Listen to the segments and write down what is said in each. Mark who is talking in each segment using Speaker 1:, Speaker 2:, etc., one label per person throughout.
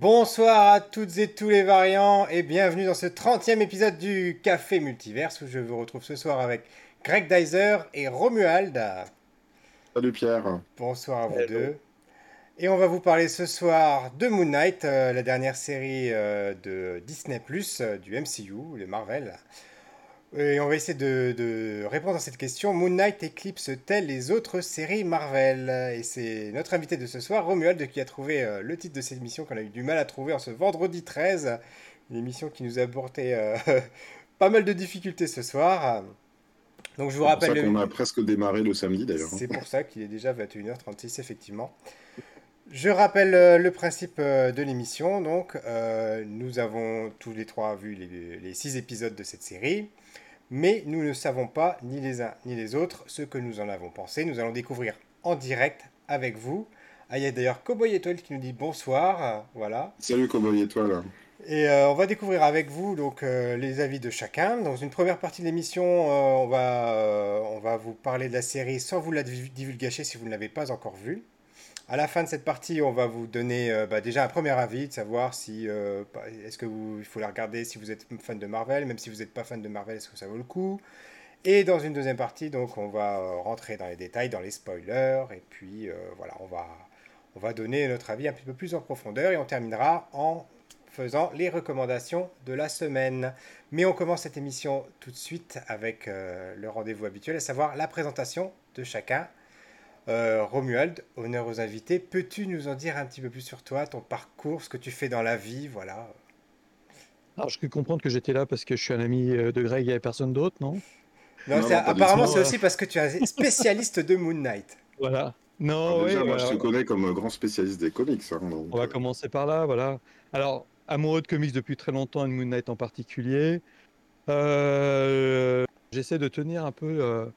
Speaker 1: Bonsoir à toutes et tous les variants et bienvenue dans ce 30e épisode du Café Multiverse où je vous retrouve ce soir avec Greg Dyser et Romuald.
Speaker 2: Salut Pierre.
Speaker 1: Bonsoir à vous deux. Et on va vous parler ce soir de Moon Knight, euh, la dernière série euh, de Disney Plus euh, du MCU, le Marvel. Et on va essayer de, répondre à cette question. Moon Knight éclipse-t-elle les autres séries Marvel? Et c'est notre invité de ce soir, Romuald, qui a trouvé euh, le titre de cette émission qu'on a eu du mal à trouver en ce vendredi 13. Une émission qui nous a apporté euh, pas mal de difficultés ce soir.
Speaker 2: Donc je vous rappelle. C'est pour ça qu'on a presque démarré le samedi d'ailleurs.
Speaker 1: C'est pour ça qu'il est déjà 21h36 effectivement. Je rappelle euh, le principe de l'émission. Donc, nous avons tous les trois vu les, six épisodes de cette série mais nous ne savons pas, ni les uns ni les autres, ce que nous en avons pensé. Nous allons découvrir en direct avec vous. Ah, il y a d'ailleurs Cowboy Étoile qui nous dit bonsoir. Voilà.
Speaker 2: Salut Cowboy Étoile.
Speaker 1: Et euh, on va découvrir avec vous donc euh, les avis de chacun. Dans une première partie de l'émission, euh, on, va, on va vous parler de la série sans vous la divulgacher si vous ne l'avez pas encore vue. À la fin de cette partie, on va vous donner euh, bah, déjà un premier avis de savoir si euh, que vous, il faut la regarder si vous êtes fan de Marvel, même si vous n'êtes pas fan de Marvel, est-ce que ça vaut le coup? Et dans une deuxième partie, donc on va euh, rentrer dans les détails, dans les spoilers, et puis voilà, on va on va donner notre avis un petit peu plus en profondeur et on terminera en faisant les recommandations de la semaine. Mais on commence cette émission tout de suite avec le rendez-vous habituel, à savoir la présentation de chacun euh, Romuald, honneur aux invités, peux-tu nous en dire un petit peu plus sur toi, ton parcours, ce que tu fais dans la vie, voilà
Speaker 3: Alors, je peux comprendre que j'étais là parce que je suis un ami euh, de Greg et personne d'autre, non?
Speaker 1: Non, apparemment c'est aussi parce que tu es un spécialiste de Moon Knight.
Speaker 3: Voilà. Non,
Speaker 2: déjà, moi je te connais comme grand spécialiste des comics. Hein,
Speaker 3: On va euh. commencer par là, voilà. Alors, amoureux de comics depuis très longtemps et de Moon Knight en particulier. J'essaie de tenir un peu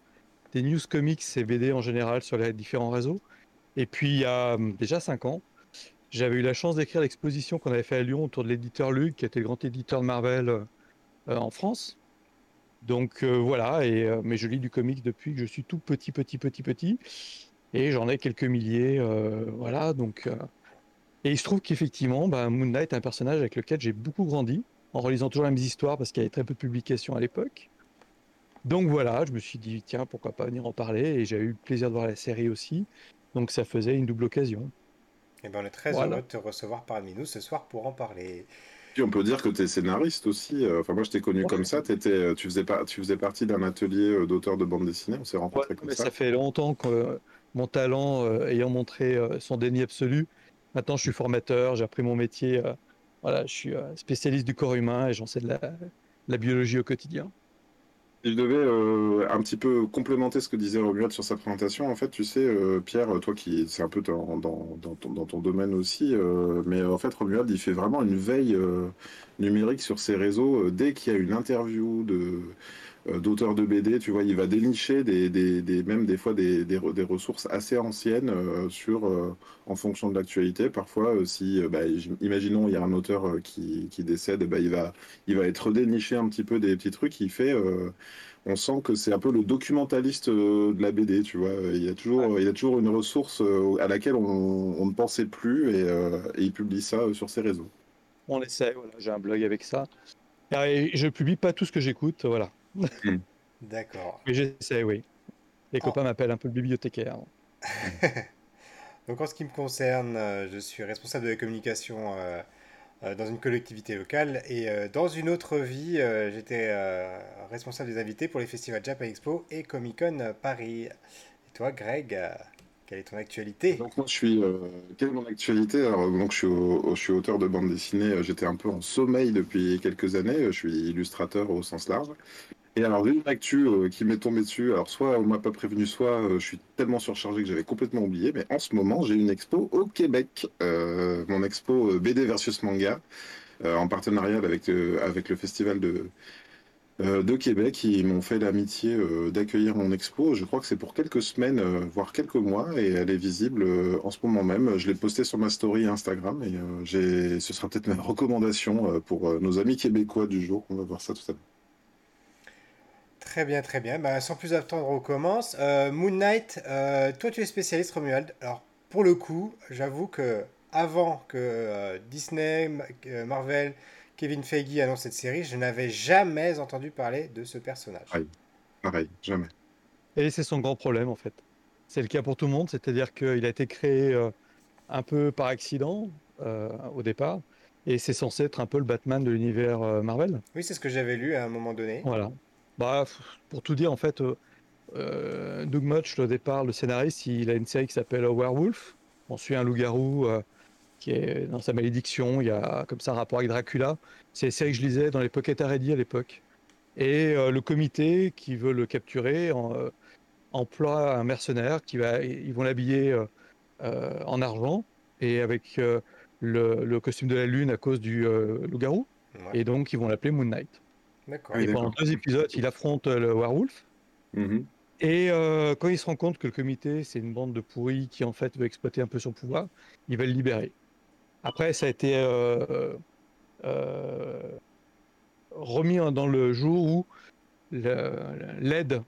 Speaker 3: des news comics et BD en général sur les différents réseaux. Et puis il y a hum, déjà 5 ans, j'avais eu la chance d'écrire l'exposition qu'on avait fait à Lyon autour de l'éditeur Luc, qui était le grand éditeur de Marvel euh, en France. Donc euh, voilà, et, euh, mais je lis du comics depuis que je suis tout petit, petit, petit, petit. Et j'en ai quelques milliers. voilà, donc. et il se trouve qu'effectivement, bah, Moon Knight est un personnage avec lequel j'ai beaucoup grandi, en relisant toujours les mêmes histoires parce qu'il y avait très peu de publications à l'époque. Donc voilà, je me suis dit, tiens, pourquoi pas venir en parler, et j'ai eu le plaisir de voir la série aussi, donc ça faisait une double occasion.
Speaker 1: Et eh ben, on est très heureux de te recevoir parmi nous ce soir pour en parler.
Speaker 2: Puis on peut dire que tu es scénariste aussi. Euh, enfin, moi, je t'ai connu comme ça. Étais, euh, tu, faisais pas, tu faisais partie d'un atelier euh, d'auteur de bande dessinée. On s'est rencontrés comme
Speaker 3: mais
Speaker 2: ça.
Speaker 3: Ça fait longtemps que mon talent ayant montré son déni absolu, maintenant je suis formateur, j'ai appris mon métier. voilà, je suis spécialiste du corps humain et j'en sais de la biologie au quotidien.
Speaker 2: Je devais euh, un petit peu complémenter ce que disait Romuald sur sa présentation. En fait, tu sais, euh, Pierre, toi qui c'est un peu dans, dans, dans, ton, domaine aussi, euh, mais en fait, Romuald, il fait vraiment une veille numérique sur ses réseaux dès qu'il y a une interview de euh, d'auteurs de BD, tu vois, il va dénicher des, des, des même des fois des, des, ressources assez anciennes euh, sur, euh, en fonction de l'actualité. Parfois, si, bah, imaginons, il y a un auteur qui, qui décède, bah, il, va, il va être déniché un petit peu des petits trucs. Il fait, on sent que c'est un peu le documentaliste de la BD, tu vois. Il y a toujours, il y a toujours une ressource à laquelle on, on ne pensait plus et, et, il publie ça sur ses réseaux.
Speaker 3: On essaie, voilà, j'ai un blog avec ça. Et je publie pas tout ce que j'écoute, voilà.
Speaker 1: Hmm. D'accord.
Speaker 3: Mais j'essaie, oui. Les ah. copains m'appellent un peu le bibliothécaire.
Speaker 1: Donc en ce qui me concerne, euh, je suis responsable de la communication euh, euh, dans une collectivité locale et dans une autre vie, j'étais responsable des invités pour les festivals Japan Expo et Comic Con Paris. Et toi, Greg, quelle est ton actualité?
Speaker 2: Donc moi je suis quelle est mon actualité? Alors donc je suis, je suis auteur de bande dessinée. J'étais un peu en sommeil depuis quelques années. Je suis illustrateur au sens large. Et alors, une actu euh, qui m'est tombée dessus, alors soit on m'a pas prévenu, soit euh, je suis tellement surchargé que j'avais complètement oublié, mais en ce moment, j'ai une expo au Québec, euh, mon expo BD versus manga, en partenariat avec, avec le festival de, de Québec. Ils m'ont fait l'amitié d'accueillir mon expo. Je crois que c'est pour quelques semaines, voire quelques mois, et elle est visible en ce moment même. Je l'ai postée sur ma story Instagram, et ce sera peut-être ma recommandation pour nos amis québécois du jour. On va voir ça tout à l'heure.
Speaker 1: Très bien, très bien. Bah, sans plus attendre, on commence. Euh, Moon Knight, euh, toi tu es spécialiste Romuald. Alors pour le coup, j'avoue que avant que euh, Disney, Marvel, Kevin Feige annoncent cette série, je n'avais jamais entendu parler de ce personnage.
Speaker 2: Pareil, pareil jamais.
Speaker 3: Et c'est son grand problème en fait. C'est le cas pour tout le monde, c'est-à-dire qu'il a été créé euh, un peu par accident au départ, et c'est censé être un peu le Batman de l'univers Marvel.
Speaker 1: Oui, c'est ce que j'avais lu à un moment donné.
Speaker 3: Voilà. Bah, pour tout dire, en fait, Doug Much, au départ, le scénariste, il a une série qui s'appelle Werewolf. On suit un loup-garou qui est dans sa malédiction. Il y a comme ça un rapport avec Dracula. C'est une série que je lisais dans les Pocket Ready à l'époque. Et euh, le comité qui veut le capturer en, euh, emploie un mercenaire qui va, ils vont l'habiller euh, en argent et avec le, costume de la lune à cause du loup-garou. Et donc ils vont l'appeler Moon Knight. D'accord. Et pendant deux épisodes, il affronte le werewolf. Mm-hmm. Et quand il se rend compte que le comité, c'est une bande de pourris qui en fait veut exploiter un peu son pouvoir, il va le libérer. Après, ça a été euh, euh, remis dans le jour où l'aide,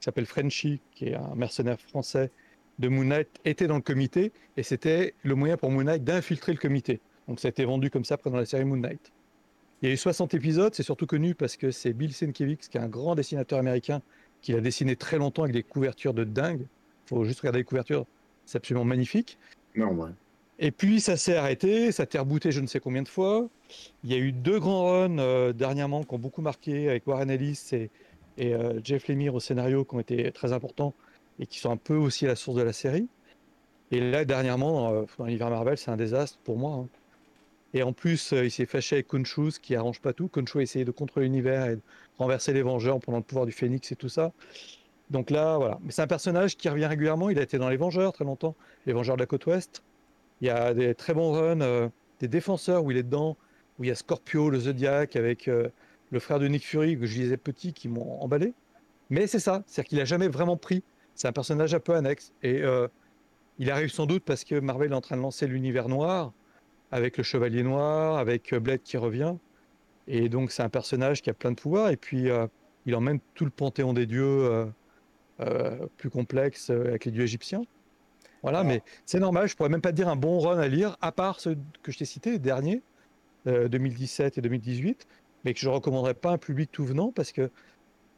Speaker 3: qui s'appelle Frenchy, qui est un mercenaire français de Moon Knight, était dans le comité, et c'était le moyen pour Moon Knight d'infiltrer le comité. Donc ça a été vendu comme ça pendant la série Moon Knight. Il y a eu 60 épisodes, c'est surtout connu parce que c'est Bill Sienkiewicz, qui est un grand dessinateur américain, qui l'a dessiné très longtemps avec des couvertures de dingue. Il faut juste regarder les couvertures, c'est absolument magnifique.
Speaker 2: Non, ouais.
Speaker 3: Et puis ça s'est arrêté, ça a rebooté je ne sais combien de fois. Il y a eu deux grands runs euh, dernièrement qui ont beaucoup marqué avec Warren Ellis et, euh, Jeff Lemire au scénario qui ont été très importants et qui sont un peu aussi à la source de la série. Et là, dernièrement, dans, euh, l'univers Marvel, c'est un désastre pour moi. Hein. Et en plus, il s'est fâché avec Khonshu, qui arrange pas tout. Khonshu a essayé de contrôler l'univers et de renverser les Vengeurs en prenant le pouvoir du Phénix et tout ça. Donc là, voilà. Mais c'est un personnage qui revient régulièrement. Il a été dans les Vengeurs très longtemps, les Vengeurs de la côte ouest. Il y a des très bons runs, euh, des défenseurs où il est dedans, où il y a Scorpio, le Zodiac, avec euh, le frère de Nick Fury, que je disais petit, qui m'ont emballé. Mais c'est ça, c'est-à-dire qu'il n'a jamais vraiment pris. C'est un personnage un peu annexe. Et euh, il arrive sans doute parce que Marvel est en train de lancer l'univers noir, avec le Chevalier Noir, avec Blade qui revient. Et donc c'est un personnage qui a plein de pouvoirs. Et puis il emmène tout le panthéon des dieux plus complexe avec les dieux égyptiens. Voilà, mais c'est normal, je pourrais même pas dire un bon run à lire, à part ceux que je t'ai cités, les derniers, 2017 euh, et 2018, mais que je recommanderais pas à un public tout venant parce que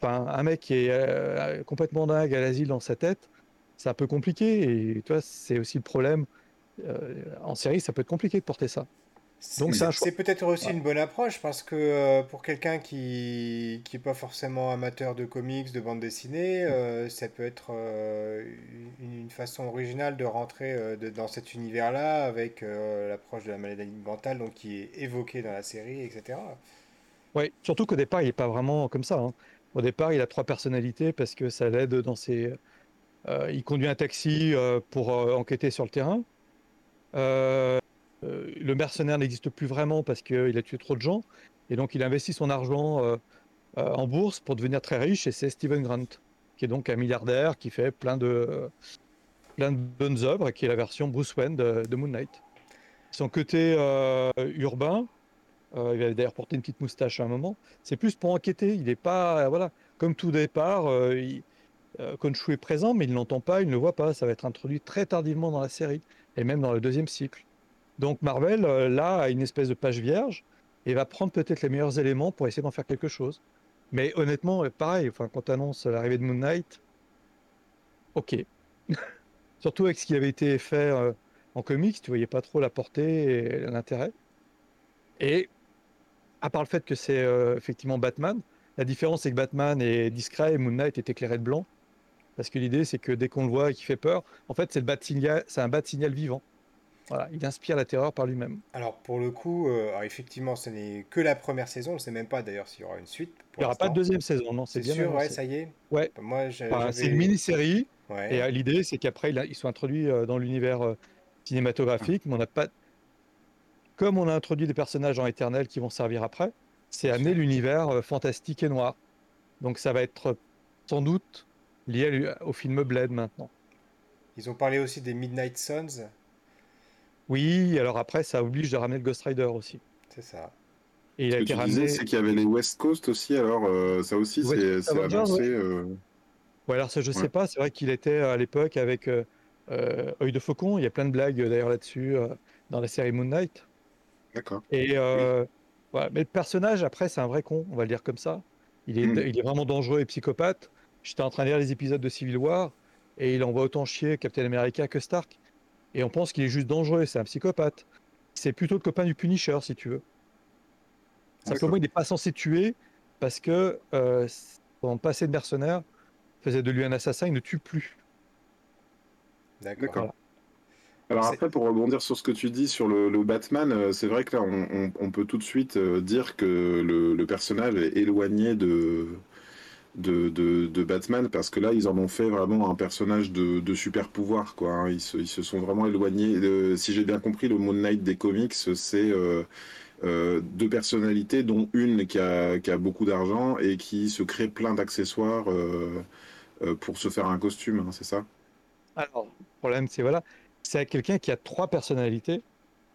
Speaker 3: un mec qui est euh, complètement dingue à l'asile dans sa tête, c'est un peu compliqué et toi, c'est aussi le problème. Euh, en série, ça peut être compliqué de porter ça.
Speaker 1: Donc c'est peut-être aussi une bonne approche parce que euh, pour quelqu'un qui qui est pas forcément amateur de comics, de bande dessinée, euh, ça peut être euh, une, façon originale de rentrer dans cet univers-là avec l'approche de la maladie mentale donc qui est évoquée dans la série, etc.
Speaker 3: Oui, surtout qu'au départ il n'est pas vraiment comme ça. Hein. Au départ il a trois personnalités parce que ça l'aide dans ses. il conduit un taxi pour enquêter sur le terrain. Euh, le mercenaire n'existe plus vraiment parce qu'il a tué trop de gens. Et donc, il investit son argent euh, euh, en bourse pour devenir très riche. Et c'est Steven Grant, qui est donc un milliardaire qui fait plein de, plein de bonnes œuvres, qui est la version Bruce Wayne de, Moon Knight. Son côté urbain, il va d'ailleurs porter une petite moustache à un moment, c'est plus pour enquêter. Il n'est pas. voilà, comme tout départ, il, est présent, mais il ne l'entend pas, il ne le voit pas. Ça va être introduit très tardivement dans la série, et même dans le deuxième cycle. Donc Marvel, euh, là, a une espèce de page vierge et va prendre peut-être les meilleurs éléments pour essayer d'en faire quelque chose. Mais honnêtement, euh, pareil, enfin, quand tu annonces l'arrivée de Moon Knight, ok. Surtout avec ce qui avait été fait euh, en comics, tu voyais pas trop la portée et l'intérêt. Et à part le fait que c'est effectivement Batman, la différence c'est que Batman est discret et Moon Knight est éclairé de blanc. Parce que l'idée c'est que dès qu'on le voit et qu'il fait peur, en fait c'est un bat signal vivant. Voilà, il inspire la terreur par lui-même.
Speaker 1: Alors pour le coup, euh, effectivement, ce n'est que la première saison. On ne sait même pas d'ailleurs s'il y aura une suite.
Speaker 3: Il n'y aura pas de deuxième saison, non
Speaker 1: C'est sûr, ouais, ça y est.
Speaker 3: Ouais. Moi, c'est une mini-série. Et euh, l'idée, c'est qu'après, ils sont introduits euh, dans l'univers cinématographique, mais on n'a pas. Comme on a introduit des personnages en éternel qui vont servir après, c'est amener l'univers fantastique et noir. Donc ça va être sans doute lié au film Blade maintenant.
Speaker 1: Ils ont parlé aussi des Midnight Suns.
Speaker 3: Oui, alors après, ça oblige de ramener le Ghost Rider aussi.
Speaker 1: C'est ça.
Speaker 2: Et il a été ramené. C'est qu'il y avait les West Coast aussi, alors euh, ça aussi, c'est avancé. Euh...
Speaker 3: Ouais, alors ça, je sais pas. C'est vrai qu'il était à l'époque avec euh, euh, Œil de Faucon. Il y a plein de blagues d'ailleurs là-dessus. dans la série Moon Knight.
Speaker 2: D'accord.
Speaker 3: Et euh, voilà. Mais le personnage, après, c'est un vrai con, on va le dire comme ça. Il est,
Speaker 2: Mm.
Speaker 3: il est vraiment dangereux et psychopathe. J'étais en train de lire les épisodes de Civil War et il envoie autant chier Captain America que Stark. Et on pense qu'il est juste dangereux, c'est un psychopathe. C'est plutôt le copain du Punisher, si tu veux. Simplement, il n'est pas censé tuer parce que euh, son passé de mercenaire faisait de lui un assassin, il ne tue plus.
Speaker 1: D'accord.
Speaker 2: Alors après, pour rebondir sur ce que tu dis sur le, le Batman, euh, c'est vrai que là, on, on- on peut tout de suite euh, dire que le, le personnage est éloigné de, de, de, de Batman, parce que là, ils en ont fait vraiment un personnage de, de super pouvoir, quoi. hein. Ils, se, ils se sont vraiment éloignés. de- si j'ai bien compris, le Moon Knight des comics, c'est euh, euh, deux personnalités, dont une qui a, qui a beaucoup d'argent et qui se crée plein d'accessoires euh, euh, pour se faire un costume, hein, c'est ça?
Speaker 3: Alors, le problème, c'est voilà, c'est quelqu'un qui a trois personnalités.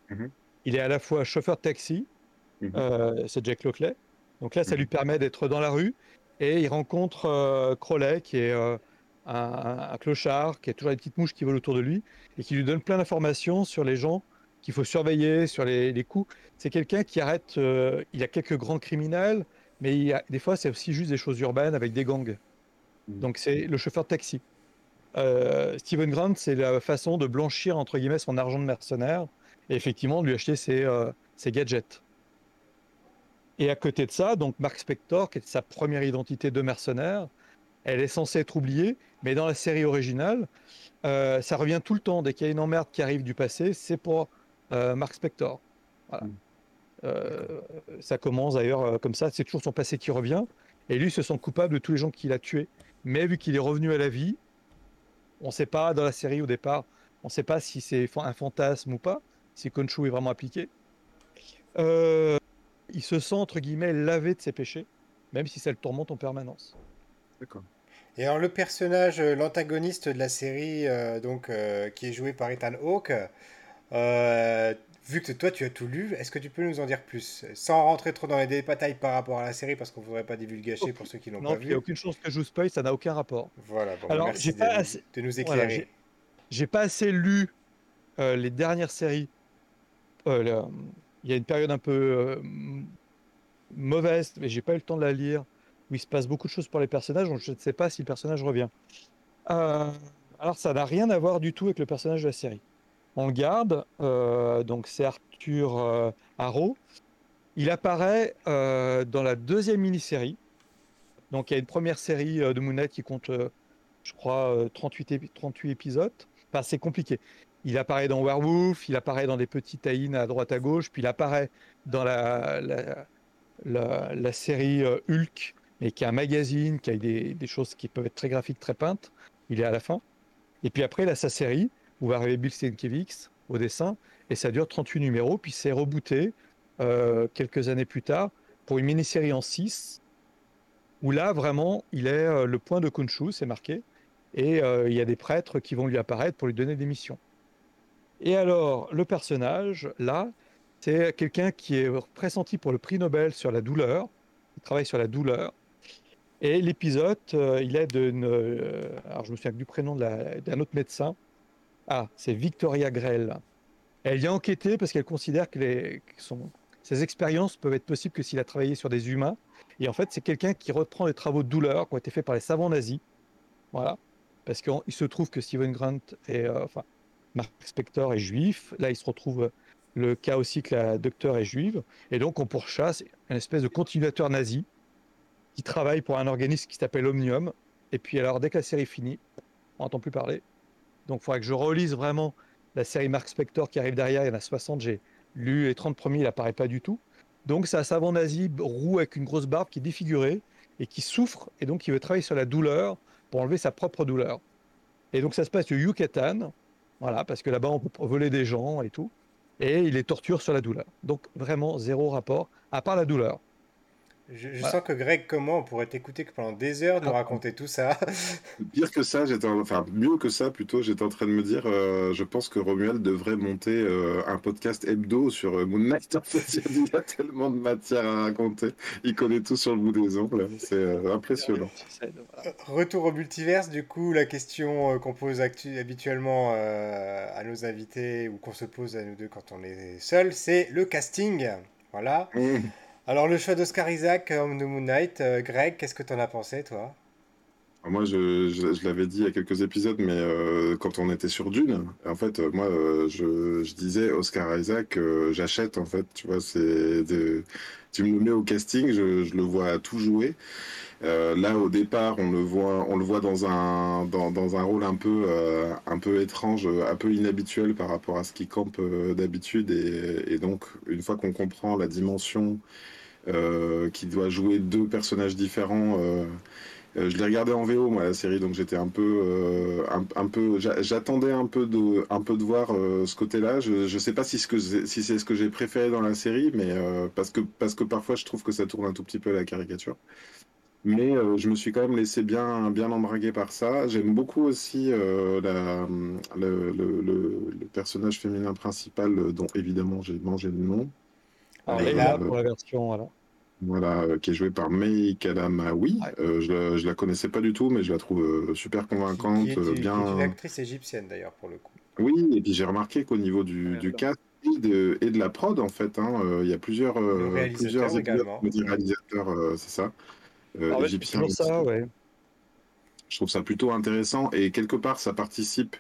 Speaker 2: Mhm.
Speaker 3: Il est à la fois chauffeur de taxi,
Speaker 2: Mhm.
Speaker 3: euh, c'est Jack Lockley. Donc là, ça
Speaker 2: Mhm.
Speaker 3: lui permet d'être dans la rue et il rencontre euh, Crowley, qui est euh, un, clochard, qui a toujours des petites mouches qui volent autour de lui et qui lui donne plein d'informations sur les gens qu'il faut surveiller, sur les, les coups. C'est quelqu'un qui arrête. euh, il y a quelques grands criminels, mais il a, des fois, c'est aussi juste des choses urbaines avec des gangs.
Speaker 2: Mhm.
Speaker 3: Donc c'est le chauffeur de taxi. Euh, Steven Grant, c'est la façon de blanchir entre guillemets son argent de mercenaire et effectivement de lui acheter ses, ses gadgets. Et à côté de ça, donc Mark Spector, qui est sa première identité de mercenaire, elle est censée être oubliée, mais dans la série originale, euh, ça revient tout le temps. Dès qu'il y a une emmerde qui arrive du passé, c'est pour euh, Mark Spector. Voilà.
Speaker 2: Mm.
Speaker 3: Euh, ça commence d'ailleurs euh, comme ça, c'est toujours son passé qui revient. Et lui se sent coupable de tous les gens qu'il a tués. Mais vu qu'il est revenu à la vie, on ne sait pas dans la série au départ, on ne sait pas si c'est un fantasme ou pas, si Khonshu est vraiment appliqué. Euh, il se sent entre guillemets lavé de ses péchés, même si ça le tourmente en permanence.
Speaker 2: D'accord.
Speaker 1: Et alors le personnage, euh, l'antagoniste de la série, euh, donc euh, qui est joué par Ethan Hawke, euh, vu que toi tu as tout lu, est-ce que tu peux nous en dire plus, sans rentrer trop dans les détails par rapport à la série, parce qu'on ne voudrait pas divulgacher pour ceux qui l'ont
Speaker 3: Non,
Speaker 1: pas
Speaker 3: il n'y
Speaker 1: vu.
Speaker 3: a aucune chance que je vous spoil, ça n'a aucun rapport.
Speaker 1: Voilà. Bon,
Speaker 3: Alors,
Speaker 1: merci
Speaker 3: j'ai
Speaker 1: de,
Speaker 3: pas assez-
Speaker 1: de nous
Speaker 3: Voilà,
Speaker 1: éclairer.
Speaker 3: j'ai- J'ai pas assez lu euh, les dernières séries. Euh, Il y a une période un peu euh, mauvaise, mais j'ai pas eu le temps de la lire, où il se passe beaucoup de choses pour les personnages, donc je ne sais pas si le personnage revient. Euh, alors ça n'a rien à voir du tout avec le personnage de la série. On le garde, euh, donc c'est Arthur Harrow. Il apparaît dans la deuxième mini-série. Donc il y a une première série de Moon Knight qui compte, je crois, euh, 38, épi- 38 épisodes. Enfin, c'est compliqué. Il apparaît dans Werewolf, il apparaît dans des petits tie à droite à gauche, puis il apparaît dans la, série euh, Hulk, et qui est un magazine, qui a des, choses qui peuvent être très graphiques, très peintes. Il est à la fin. Et puis après, il a sa série, où va arriver Bill Sienkiewicz au dessin, et ça dure 38 numéros, puis c'est rebooté euh, quelques années plus tard pour une mini-série en 6, où là, vraiment, il est euh, le point de Khonshu, c'est marqué, et il y a des prêtres qui vont lui apparaître pour lui donner des missions. Et alors, le personnage, là, c'est quelqu'un qui est pressenti pour le prix Nobel sur la douleur. Il travaille sur la douleur. Et l'épisode, euh, il est d'une. euh, alors, je me souviens du prénom d'un autre médecin. Ah, c'est Victoria Grell. Elle y a enquêté parce qu'elle considère que, les, ses expériences peuvent être possibles que s'il a travaillé sur des humains. Et en fait, c'est quelqu'un qui reprend les travaux de douleur qui ont été faits par les savants nazis. Voilà. Parce qu'il se trouve que Steven Grant est. euh, Mark Spector est juif. Là, il se retrouve le cas aussi que la docteure est juive. Et donc, on pourchasse une espèce de continuateur nazi qui travaille pour un organisme qui s'appelle Omnium. Et puis, alors, dès que la série finit, on n'entend plus parler. Donc, il faudrait que je relise vraiment la série Mark Spector qui arrive derrière. Il y en a 60. J'ai lu les 30 premiers, il n'apparaît pas du tout. Donc, c'est un savant nazi roux avec une grosse barbe qui est défiguré et qui souffre. Et donc, il veut travailler sur la douleur pour enlever sa propre douleur. Et donc, ça se passe au Yucatan. Voilà, parce que là-bas, on peut voler des gens et tout. Et il les torture sur la douleur. Donc, vraiment, zéro rapport, à part la douleur.
Speaker 1: Je, sens que Greg, comment on pourrait t'écouter pendant des heures de ah. raconter tout ça?
Speaker 2: Pire que ça, j'étais, enfin mieux que ça plutôt, j'étais en train de me dire, euh, je pense que Romuald devrait monter euh, un podcast hebdo sur euh, Moon Knight. En fait, il y a tellement de matière à raconter. Il connaît tout sur le bout des ongles. C'est impressionnant.
Speaker 1: Retour au multiverse, du coup, la question qu'on pose habituellement à nos invités ou qu'on se pose à nous deux quand on est seul, c'est le casting. Voilà. Mmh. Alors, le choix d'Oscar Isaac euh, de Moon Knight, euh, Greg, qu'est-ce que tu en as pensé, toi?
Speaker 2: Moi, je, l'avais dit il y a quelques épisodes, mais euh, quand on était sur Dune, en fait, moi, je, disais Oscar Isaac, j'achète, en fait, tu vois, c'est tu me le mets au casting, je, le vois tout jouer. là, au départ, on le voit, on le voit dans un dans, un rôle un peu un peu étrange, un peu inhabituel par rapport à ce qu'il campe d'habitude, et, et, donc une fois qu'on comprend la dimension euh, qui doit jouer deux personnages différents. Euh, euh, je l'ai regardé en VO moi la série, donc j'étais un peu, un, peu, j'attendais un peu de, un peu de voir ce côté-là. Je, ne sais pas si ce que si c'est ce que j'ai préféré dans la série, mais parce que parce que parfois je trouve que ça tourne un tout petit peu à la caricature. Mais je me suis quand même laissé bien, bien embraguer par ça. J'aime beaucoup aussi la, le, le, le, personnage féminin principal, dont évidemment j'ai mangé le nom.
Speaker 3: Alors, là, pour la version, voilà.
Speaker 2: Voilà, euh, qui est jouée par Mei Kadamawi. Euh, je, la, la connaissais pas du tout, mais je la trouve euh, super convaincante. Qui, bien...
Speaker 1: une actrice égyptienne d'ailleurs, pour le coup.
Speaker 2: Oui, et puis j'ai remarqué qu'au niveau du, du cast et de, et de, la prod, en fait, hein, il y a plusieurs, plusieurs réalisateurs, c'est ça, égyptiens.
Speaker 3: Ça, ouais.
Speaker 2: Je trouve ça plutôt intéressant et quelque part, ça participe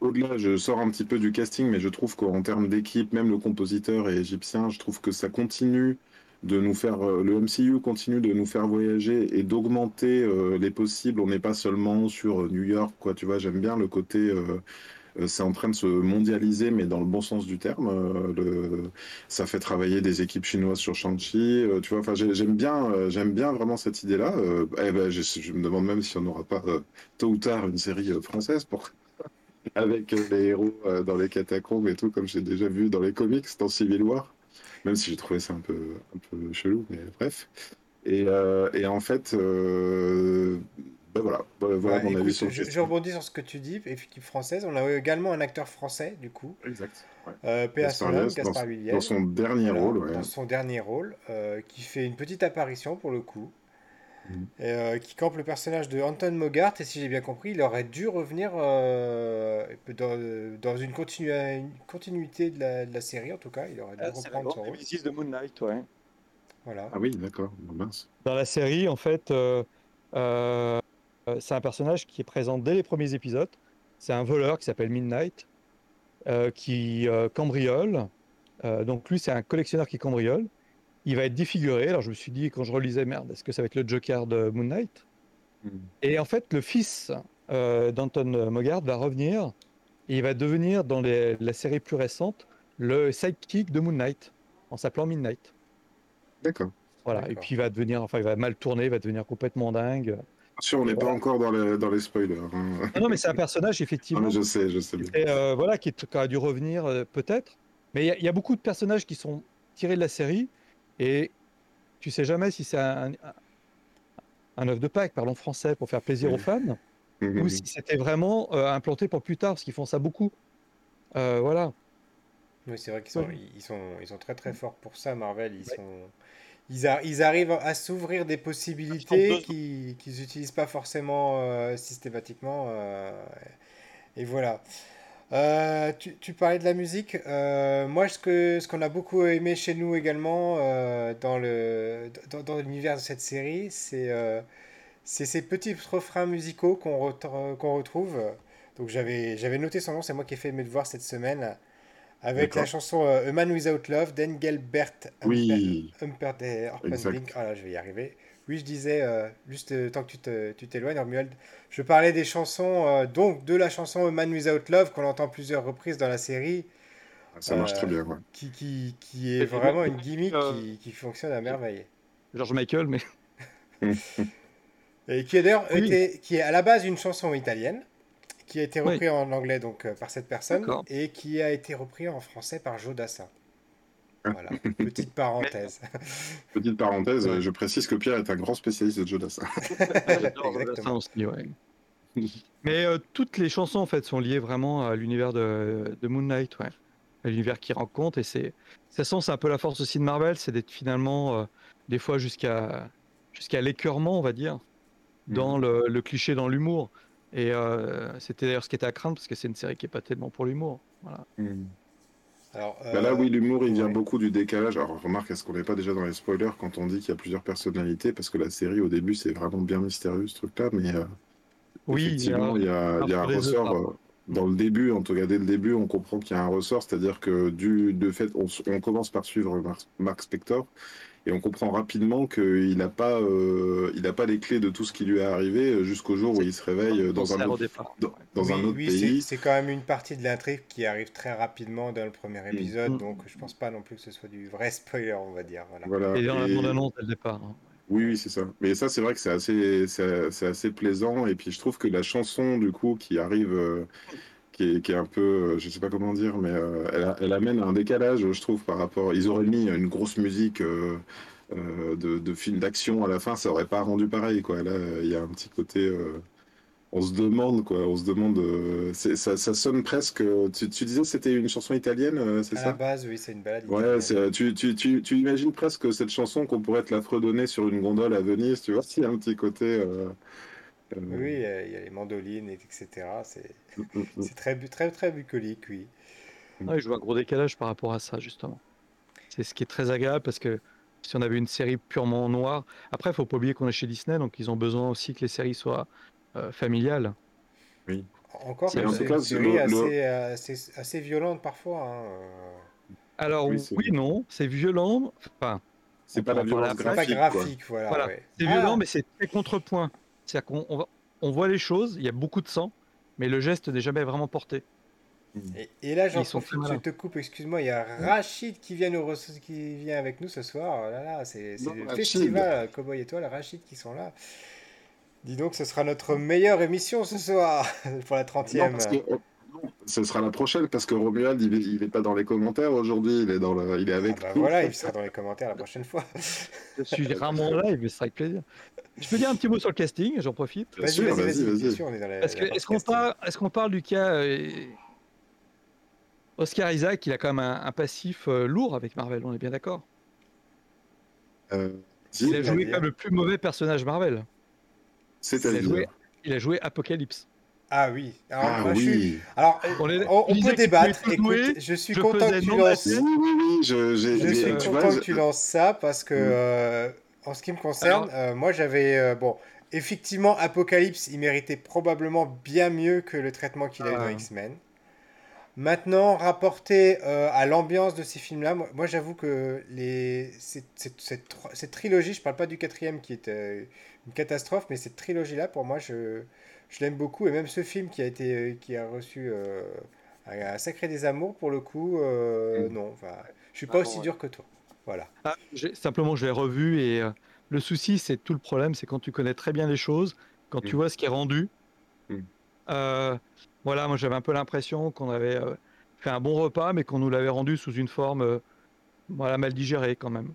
Speaker 2: au-delà, je sors un petit peu du casting, mais je trouve qu'en termes d'équipe, même le compositeur est égyptien, je trouve que ça continue de nous faire, euh, le MCU continue de nous faire voyager et d'augmenter euh, les possibles. On n'est pas seulement sur euh, New York, quoi. Tu vois, j'aime bien le côté. c'est en train de se mondialiser, mais dans le bon sens du terme. ça fait travailler des équipes chinoises sur Shang-Chi. tu vois, enfin, j'aime bien, j'aime bien vraiment cette idée-là. Eh ben, je, je, me demande même si on n'aura pas tôt ou tard une série française pour avec les héros dans les catacombes et tout, comme j'ai déjà vu dans les comics, dans Civil War. Même si j'ai trouvé ça un peu, un peu chelou, mais bref. Et, euh, et en fait, euh, ben voilà, ben voilà
Speaker 1: mon avis sur je, je, rebondis sur ce que tu dis, équipe française. On a également un acteur français, du coup.
Speaker 2: Exact.
Speaker 1: Ouais. Gaspard, Gaspard
Speaker 2: dans, dans, son dernier rôle, ouais.
Speaker 1: Dans son dernier rôle, qui fait une petite apparition pour le coup. Euh, qui campe le personnage de Anton Mogart. Et si j'ai bien compris, il aurait dû revenir euh, dans, une, continuité de la, série, en tout cas. Il aurait dû ah, reprendre son rôle.
Speaker 3: de Moon Knight, ouais.
Speaker 2: Voilà. Ah oui, d'accord.
Speaker 3: Dans la série, en fait, euh, c'est un personnage qui est présent dès les premiers épisodes. C'est un voleur qui s'appelle Midnight, qui cambriole. donc lui, c'est un collectionneur qui cambriole il va être défiguré. Alors je me suis dit, quand je relisais, merde, est-ce que ça va être le Joker de Moon Knight? Hmm. Et en fait, le fils euh, d'Anton Mogart va revenir et il va devenir, dans la série plus récente, le sidekick de Moon Knight, en s'appelant Midnight.
Speaker 2: D'accord.
Speaker 3: Voilà, et puis il va devenir, enfin, il va mal tourner, il va devenir complètement dingue.
Speaker 2: Sûr, on n'est pas encore dans les, dans les spoilers.
Speaker 3: Hein. Non, mais c'est un personnage, effectivement.
Speaker 2: je sais, je sais.
Speaker 3: Et, euh, voilà, qui, a dû revenir, euh, peut-être. Mais il y, a beaucoup de personnages qui sont tirés de la série et tu sais jamais si c'est un, un, œuf de Pâques, parlons français, pour faire plaisir aux fans, ou si c'était vraiment euh, implanté pour plus tard, parce qu'ils font ça beaucoup. Euh, voilà.
Speaker 1: Oui, c'est vrai qu'ils sont, ils sont, ils sont très très forts pour ça, Marvel. Ils, sont, ils, ils arrivent à s'ouvrir des possibilités qu'ils n'utilisent pas forcément euh, systématiquement. et voilà. Euh, tu, parlais de la musique. Euh, moi, ce que ce qu'on a beaucoup aimé chez nous également euh, dans le dans, l'univers de cette série, c'est c'est ces petits refrains musicaux qu'on qu'on retrouve. Donc j'avais j'avais noté son nom, c'est moi qui ai fait mes devoirs cette semaine avec la chanson A Man Without Love d'Engelbert
Speaker 2: oui.
Speaker 1: Humperdinck. Ah là, je vais y arriver. Oui, je disais, euh, juste euh, tant que tu t'éloignes, Romuald, je parlais des chansons, euh, donc de la chanson Man Without Love, qu'on entend plusieurs reprises dans la série.
Speaker 2: Ah, ça marche très bien,
Speaker 1: Qui, qui, qui est vraiment une gimmick qui, qui, fonctionne à merveille.
Speaker 3: George Michael, mais.
Speaker 1: Et qui est d'ailleurs qui est à la base une chanson italienne, qui a été reprise en anglais donc par cette personne, et qui a été reprise en français par Joe Dassin. Voilà, petite parenthèse.
Speaker 2: Petite parenthèse,
Speaker 1: Ouais.
Speaker 2: je précise que Pierre est un grand spécialiste de.
Speaker 3: J'adore
Speaker 1: Exactement.
Speaker 3: Jodassin aussi, ouais. Mais euh, toutes les chansons en fait sont liées vraiment à l'univers de, de Moon Knight, ouais. À l'univers qu'il rencontre et c'est, ça sent c'est un peu la force aussi de Marvel, c'est d'être finalement euh, des fois jusqu'à jusqu'à l'écœurement, on va dire, dans le, le cliché, dans l'humour. Et euh, c'était d'ailleurs ce qui était à craindre parce que c'est une série qui est pas tellement pour l'humour. Voilà.
Speaker 2: Mhm.
Speaker 1: Alors,
Speaker 2: Bah là,
Speaker 1: euh,
Speaker 2: oui, l'humour, il vient
Speaker 1: ouais.
Speaker 2: beaucoup du décalage. Alors, remarque, est-ce qu'on n'est pas déjà dans les spoilers quand on dit qu'il y a plusieurs personnalités? Parce que la série, au début, c'est vraiment bien mystérieux, ce truc-là. Mais euh,
Speaker 3: Oui,
Speaker 2: effectivement, il y a, il y a un ressort. euh, dans le début, en tout cas, dès le début, on comprend qu'il y a un ressort. C'est-à-dire que du de fait, on commence par suivre Mark, Mark Spector. Et on comprend rapidement qu'il n'a pas, euh, il a pas les clés de tout ce qui lui est arrivé jusqu'au jour où il se réveille dans un autre,
Speaker 3: départ.
Speaker 2: dans, dans
Speaker 1: oui,
Speaker 2: un autre
Speaker 1: oui, c'est-
Speaker 2: pays.
Speaker 1: c'est quand même une partie de l'intrigue qui arrive très rapidement dans le premier épisode,
Speaker 3: Mm.
Speaker 1: donc je pense pas non plus que ce soit du vrai spoiler, on va dire. Voilà.
Speaker 2: Voilà.
Speaker 3: Et dans la bande-annonce dès le départ. hein.
Speaker 2: Oui, oui, c'est ça. Mais ça, c'est vrai que c'est assez, c'est assez plaisant. Et puis, je trouve que la chanson, du coup, qui arrive, euh, qui est, qui est un peu, euh, je sais pas comment dire, mais euh, elle, a- elle amène un décalage, je trouve, par rapport. Ils auraient mis une grosse musique euh, euh, de, de film d'action à la fin, ça aurait pas rendu pareil, quoi. Là, il y a un petit côté. on se demande, quoi. On se demande. ça, ça sonne presque. Tu, tu disais que c'était une chanson italienne, c'est
Speaker 1: À
Speaker 2: ça?
Speaker 1: la base, oui, c'est une balade.
Speaker 2: Ouais, tu imagines presque cette chanson qu'on pourrait te la fredonner sur une gondole à Venise, tu vois, s'il y a un petit côté.
Speaker 1: Oui, il y a il y a les mandolines, et etc. C'est
Speaker 2: mm, mm, mm.
Speaker 1: très, bu- très, très bucolique, oui.
Speaker 3: Ouais, je vois un gros décalage par rapport à ça, justement. C'est ce qui est très agréable parce que si on avait une série purement noire, après, il faut pas oublier qu'on est chez Disney, donc ils ont besoin aussi que les séries soient euh, familiales.
Speaker 1: Encore
Speaker 3: Mais
Speaker 1: que
Speaker 3: en
Speaker 1: c'est une série assez, assez, assez violente parfois. hein, euh.
Speaker 3: Alors,
Speaker 2: Oui,
Speaker 3: oui, non, c'est violent. Enfin,
Speaker 2: C'est pas la violence
Speaker 1: C'est pas
Speaker 2: graphique,
Speaker 1: graphique, voilà.
Speaker 3: Voilà.
Speaker 1: ouais.
Speaker 3: c'est
Speaker 1: Ah,
Speaker 3: violent, mais c'est très contrepoint. C'est-à-dire qu'on on voit les choses, il y a beaucoup de sang, mais le geste n'est jamais vraiment porté.
Speaker 1: Et, et là, j'en profite, je te coupe, excuse-moi, il y a Rachid qui vient, nous rece- qui vient avec nous ce soir. Oh là là, c'est le
Speaker 2: Rachid.
Speaker 1: festival Cowboy Étoile, Rachid qui sont là. Dis donc, ce sera notre meilleure émission ce soir pour la
Speaker 2: Non,
Speaker 1: 30e.
Speaker 2: parce que, oh, non, ce sera la prochaine parce que Romuald, il est, il est pas dans les commentaires aujourd'hui, il est dans le, il est
Speaker 1: Ah
Speaker 2: avec
Speaker 1: bah
Speaker 2: nous.
Speaker 1: voilà, il sera dans les commentaires la prochaine fois.
Speaker 3: Je suis rarement en live, mais ce sera avec plaisir. Je peux dire un petit mot sur le casting, j'en profite.
Speaker 2: Bien
Speaker 1: Vas-y,
Speaker 2: sûr,
Speaker 1: vas-y.
Speaker 3: Est-ce que-
Speaker 1: la
Speaker 3: est-ce qu'on parle, est-ce qu'on parle du cas euh, Oscar Isaac Il a quand même un, un passif euh, lourd avec Marvel, on est bien d'accord?
Speaker 2: Euh,
Speaker 3: Il a joué comme le plus mauvais personnage Marvel.
Speaker 2: C'est-à-dire.
Speaker 3: il a joué Apocalypse.
Speaker 1: Ah oui. Alors,
Speaker 2: Ah
Speaker 1: moi, je suis-
Speaker 2: oui.
Speaker 1: Alors,
Speaker 3: On est-
Speaker 1: on, on
Speaker 3: il disait
Speaker 1: peut débattre. Écoute, je suis
Speaker 3: je
Speaker 1: content que tu lances.
Speaker 2: Oui, oui, oui, je, j'ai,
Speaker 1: Je
Speaker 2: mais,
Speaker 1: suis
Speaker 2: tu
Speaker 1: content
Speaker 2: vois,
Speaker 1: que tu lances ça parce que,
Speaker 2: Mm.
Speaker 1: euh, en ce qui me concerne, euh, moi j'avais. euh, bon, effectivement, Apocalypse, il méritait probablement bien mieux que le traitement qu'il a eu dans
Speaker 3: Ah.
Speaker 1: X-Men. Maintenant, rapporté euh, à l'ambiance de ces films-là, moi, moi, j'avoue que les, cette, cette- cette tro- cette trilogie, je parle pas du quatrième qui est euh, une catastrophe, mais cette trilogie-là, pour moi, je, je l'aime beaucoup. Et même ce film qui a, été, euh, qui a reçu euh, un, sacré désamour, pour le coup, euh,
Speaker 2: Mm.
Speaker 1: non, enfin, je suis
Speaker 3: Ah
Speaker 1: pas aussi
Speaker 3: ouais.
Speaker 1: dur que toi. Voilà.
Speaker 3: Ah, simplement, je l'ai revu et euh, le souci, c'est tout le problème, c'est quand tu connais très bien les choses, quand tu
Speaker 2: Mm.
Speaker 3: vois ce qui est rendu.
Speaker 2: Mm.
Speaker 3: voilà, moi j'avais un peu l'impression qu'on avait fait un bon repas, mais qu'on nous l'avait rendu sous une forme voilà, mal digérée quand même.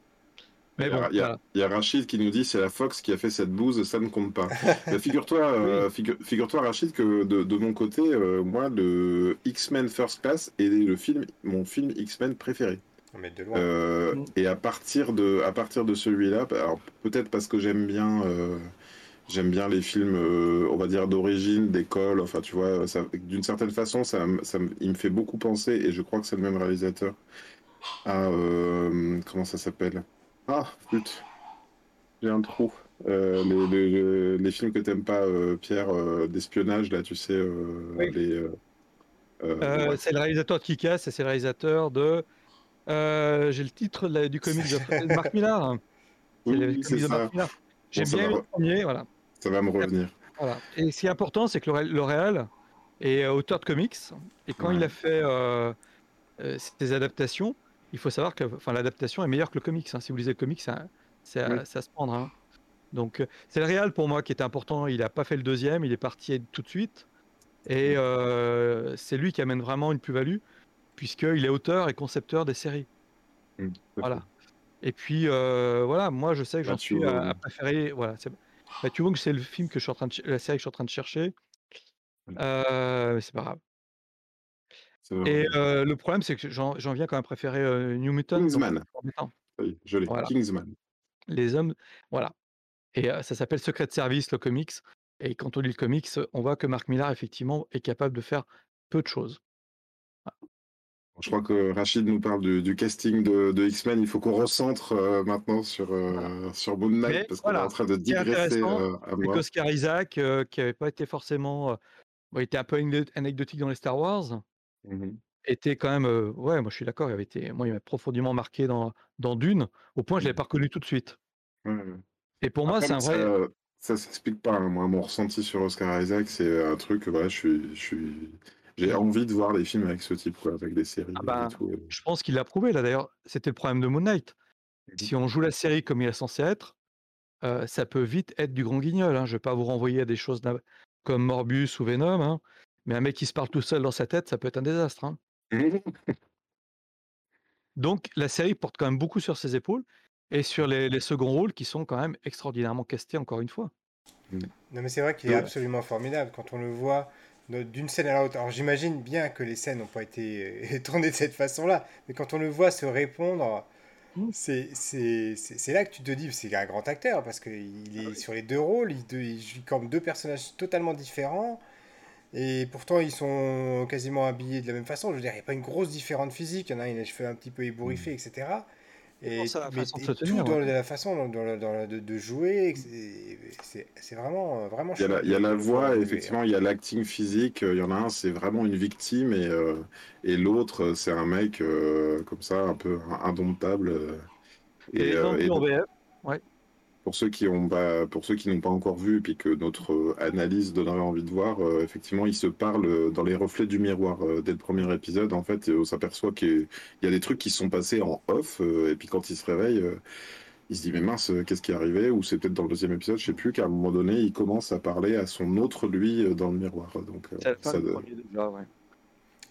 Speaker 3: Mais
Speaker 2: Il y, a,
Speaker 3: bon,
Speaker 2: il y a-
Speaker 3: voilà.
Speaker 2: il y a Rachid qui nous dit c'est la Fox qui a fait cette bouse, ça ne compte pas. Mais figure-toi, euh, figu- figure-toi Rachid que de, de mon côté, euh, moi le X-Men First Class est le film, mon film X-Men préféré.
Speaker 1: On met de loin.
Speaker 2: Euh, et à partir de, à partir de celui-là, bah, alors peut-être parce que j'aime bien, euh, j'aime bien les films, euh, on va dire d'origine, d'école. Enfin, tu vois, ça- d'une certaine façon, ça, ça, il me fait beaucoup penser, et je crois que c'est le même réalisateur. À euh, comment ça s'appelle? Ah, flûte. J'ai un trou. Euh, les, les- films que t'aimes pas, euh, Pierre, euh, d'espionnage, là, tu sais, euh,
Speaker 3: Oui.
Speaker 2: les. euh, euh,
Speaker 3: Euh,
Speaker 2: ouais.
Speaker 3: c'est le réalisateur de Kick-Ass et c'est le réalisateur de. euh, J'ai le titre de la- du comic de, Marc Millar. C'est
Speaker 2: Oui, c'est
Speaker 3: de
Speaker 2: ça.
Speaker 3: Marc Millar. J'aime
Speaker 2: ça
Speaker 3: bien
Speaker 2: va
Speaker 3: le
Speaker 2: re-
Speaker 3: premier, voilà.
Speaker 2: Ça va me revenir.
Speaker 3: Voilà. Et ce qui est important, c'est que le, ré- le réal est auteur de comics. Et quand
Speaker 2: Ouais.
Speaker 3: il a fait euh, euh, ses adaptations, il faut savoir que enfin, l'adaptation est meilleure que le comics. hein. Si vous lisez le comics, c'est à, c'est à-
Speaker 2: Oui.
Speaker 3: à se prendre. hein. Donc, euh, c'est le réal pour moi qui était important. Il n'a pas fait le deuxième, il est parti tout de suite. Et euh, c'est lui qui amène vraiment une plus-value, puisqu'il est auteur et concepteur des séries. Voilà. Et puis, euh, voilà, moi, je sais que j'en suis à, préférer. Voilà, Matthew Vaughn, c'est le film que je suis en train de, ch- la série que je suis en train de chercher. Euh, mais c'est pas grave. Et euh, le problème, c'est que j'en viens quand même préférer euh, New Mutant. donc
Speaker 2: Kingsman. est, je l'ai.
Speaker 3: Voilà.
Speaker 2: Kingsman.
Speaker 3: Les hommes, voilà. Et euh, ça s'appelle Secret Service, le comics. Et quand on lit le comics, on voit que Mark Millar, effectivement, est capable de faire peu de choses.
Speaker 2: Je crois que Rachid nous parle du, du casting de, de X-Men. Il faut qu'on recentre euh, maintenant sur, euh, sur Moon Knight
Speaker 3: Mais
Speaker 2: parce qu'on
Speaker 3: voilà,
Speaker 2: est en train de digresser euh, à moi.
Speaker 3: qu'Oscar Isaac, qui n'avait pas été forcément. bon, il était un peu anecdo- anecdotique dans les Star Wars,
Speaker 2: Mhm.
Speaker 3: était quand même. euh, ouais, moi je suis d'accord, il avait été. Moi, il m'a profondément marqué dans, dans Dune, au point que je ne l'avais pas reconnu tout de suite.
Speaker 2: Ouais.
Speaker 3: Et pour moi, c'est un
Speaker 2: ça,
Speaker 3: vrai.
Speaker 2: ça s'explique pas. hein. Moi, mon ressenti sur Oscar Isaac, c'est un truc. Voilà, je suis, je suis, j'ai envie de voir des films avec ce type, quoi, avec des séries
Speaker 3: Ah
Speaker 2: et
Speaker 3: ben,
Speaker 2: tout.
Speaker 3: je pense qu'il l'a prouvé là d'ailleurs. C'était le problème de Moon Knight. Si on joue la série comme il est censé être, euh, ça peut vite être du grand guignol. Hein. Je ne vais pas vous renvoyer à des choses comme Morbius ou Venom, hein. Mais un mec qui se parle tout seul dans sa tête, ça peut être un désastre. hein. Donc la série porte quand même beaucoup sur ses épaules et sur les, les seconds rôles qui sont quand même extraordinairement castés encore une fois.
Speaker 1: Non, mais c'est vrai qu'il est
Speaker 2: Ouais.
Speaker 1: absolument formidable quand on le voit d'une scène à l'autre. Alors j'imagine bien que les scènes n'ont pas été tournées de cette façon-là, mais quand on le voit se répondre,
Speaker 3: Mm.
Speaker 1: c'est c'est- c'est- c'est là que tu te dis c'est un grand acteur parce qu'il est sur les deux rôles, il joue comme deux personnages totalement différents. Et pourtant, ils sont quasiment habillés de la même façon. Je veux dire, il n'y a pas une grosse différence physique. Il y en a un, il a les cheveux un petit peu ébouriffés, etc. Et,
Speaker 3: à la
Speaker 1: mais-
Speaker 3: façon de
Speaker 1: et tout
Speaker 3: tenir,
Speaker 1: dans
Speaker 3: ouais.
Speaker 1: la façon dans, dans- dans la- de, de jouer, c'est- vraiment, vraiment
Speaker 2: Il y a la,
Speaker 1: chouette
Speaker 2: il y a
Speaker 1: de-
Speaker 2: la
Speaker 1: de voir
Speaker 2: voix, et effectivement, il y a l'acting physique. euh, Il y en a un, c'est vraiment une victime, et, euh, et l'autre, euh, c'est un mec euh, comme ça, un peu indomptable.
Speaker 3: Et,
Speaker 2: Et, euh, et
Speaker 3: en VF,
Speaker 2: pour ceux qui ont pas, pour ceux qui n'ont pas encore vu, puis que notre euh, analyse donnerait envie de voir, euh, effectivement, ils se parlent euh, dans les reflets du miroir euh, dès le premier épisode. En fait, et on s'aperçoit qu'il y a des trucs qui sont passés en off, euh, et puis quand il se réveille, euh, il se dit mais mince, qu'est-ce qui est arrivé? Ou c'est peut-être dans le deuxième épisode, je sais plus, qu'à un moment donné, il commence à parler à son autre lui euh, dans le miroir. Donc, euh, ça,
Speaker 3: déjà, ouais.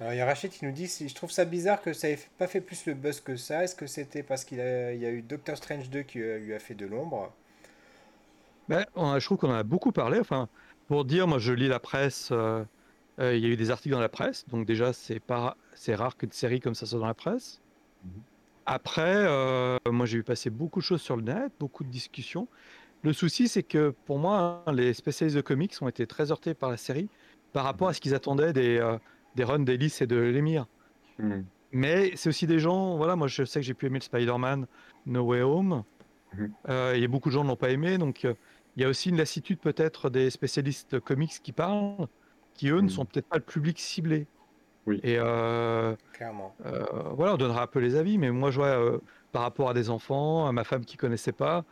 Speaker 1: Alors, il y a Rachid qui nous dit si je trouve ça bizarre que ça ait pas fait plus le buzz que ça. Est-ce que c'était parce qu'il a, il y a eu Doctor Strange 2 qui lui a fait de l'ombre?
Speaker 3: Ben, on a- je trouve qu'on en a beaucoup parlé. Enfin, pour dire, moi je lis la presse, euh, euh, il y a eu des articles dans la presse, donc déjà c'est pas, c'est rare qu'une série comme ça soit dans la presse.
Speaker 2: Mhm.
Speaker 3: Après, euh, moi j'ai vu passer beaucoup de choses sur le net, beaucoup de discussions. Le souci, c'est que pour moi, hein, les spécialistes de comics ont été très heurtés par la série par rapport à ce qu'ils attendaient des, des runs d'Ellis et de l'émir.
Speaker 2: Hmm.
Speaker 3: Mais c'est aussi des gens, voilà, moi je sais que j'ai pu aimer le Spider-Man No Way Home.
Speaker 2: Mhm.
Speaker 3: Euh, Il y a beaucoup de gens ne l'ont pas aimé, donc il y a aussi une lassitude peut-être des spécialistes comics qui parlent, qui eux ne
Speaker 2: Mhm.
Speaker 3: sont peut-être pas le public ciblé.
Speaker 2: Oui.
Speaker 3: Et euh,
Speaker 1: Clairement.
Speaker 3: euh, voilà, on donnera un peu les avis, mais moi je vois euh, par rapport à des enfants, à ma femme qui connaissait pas,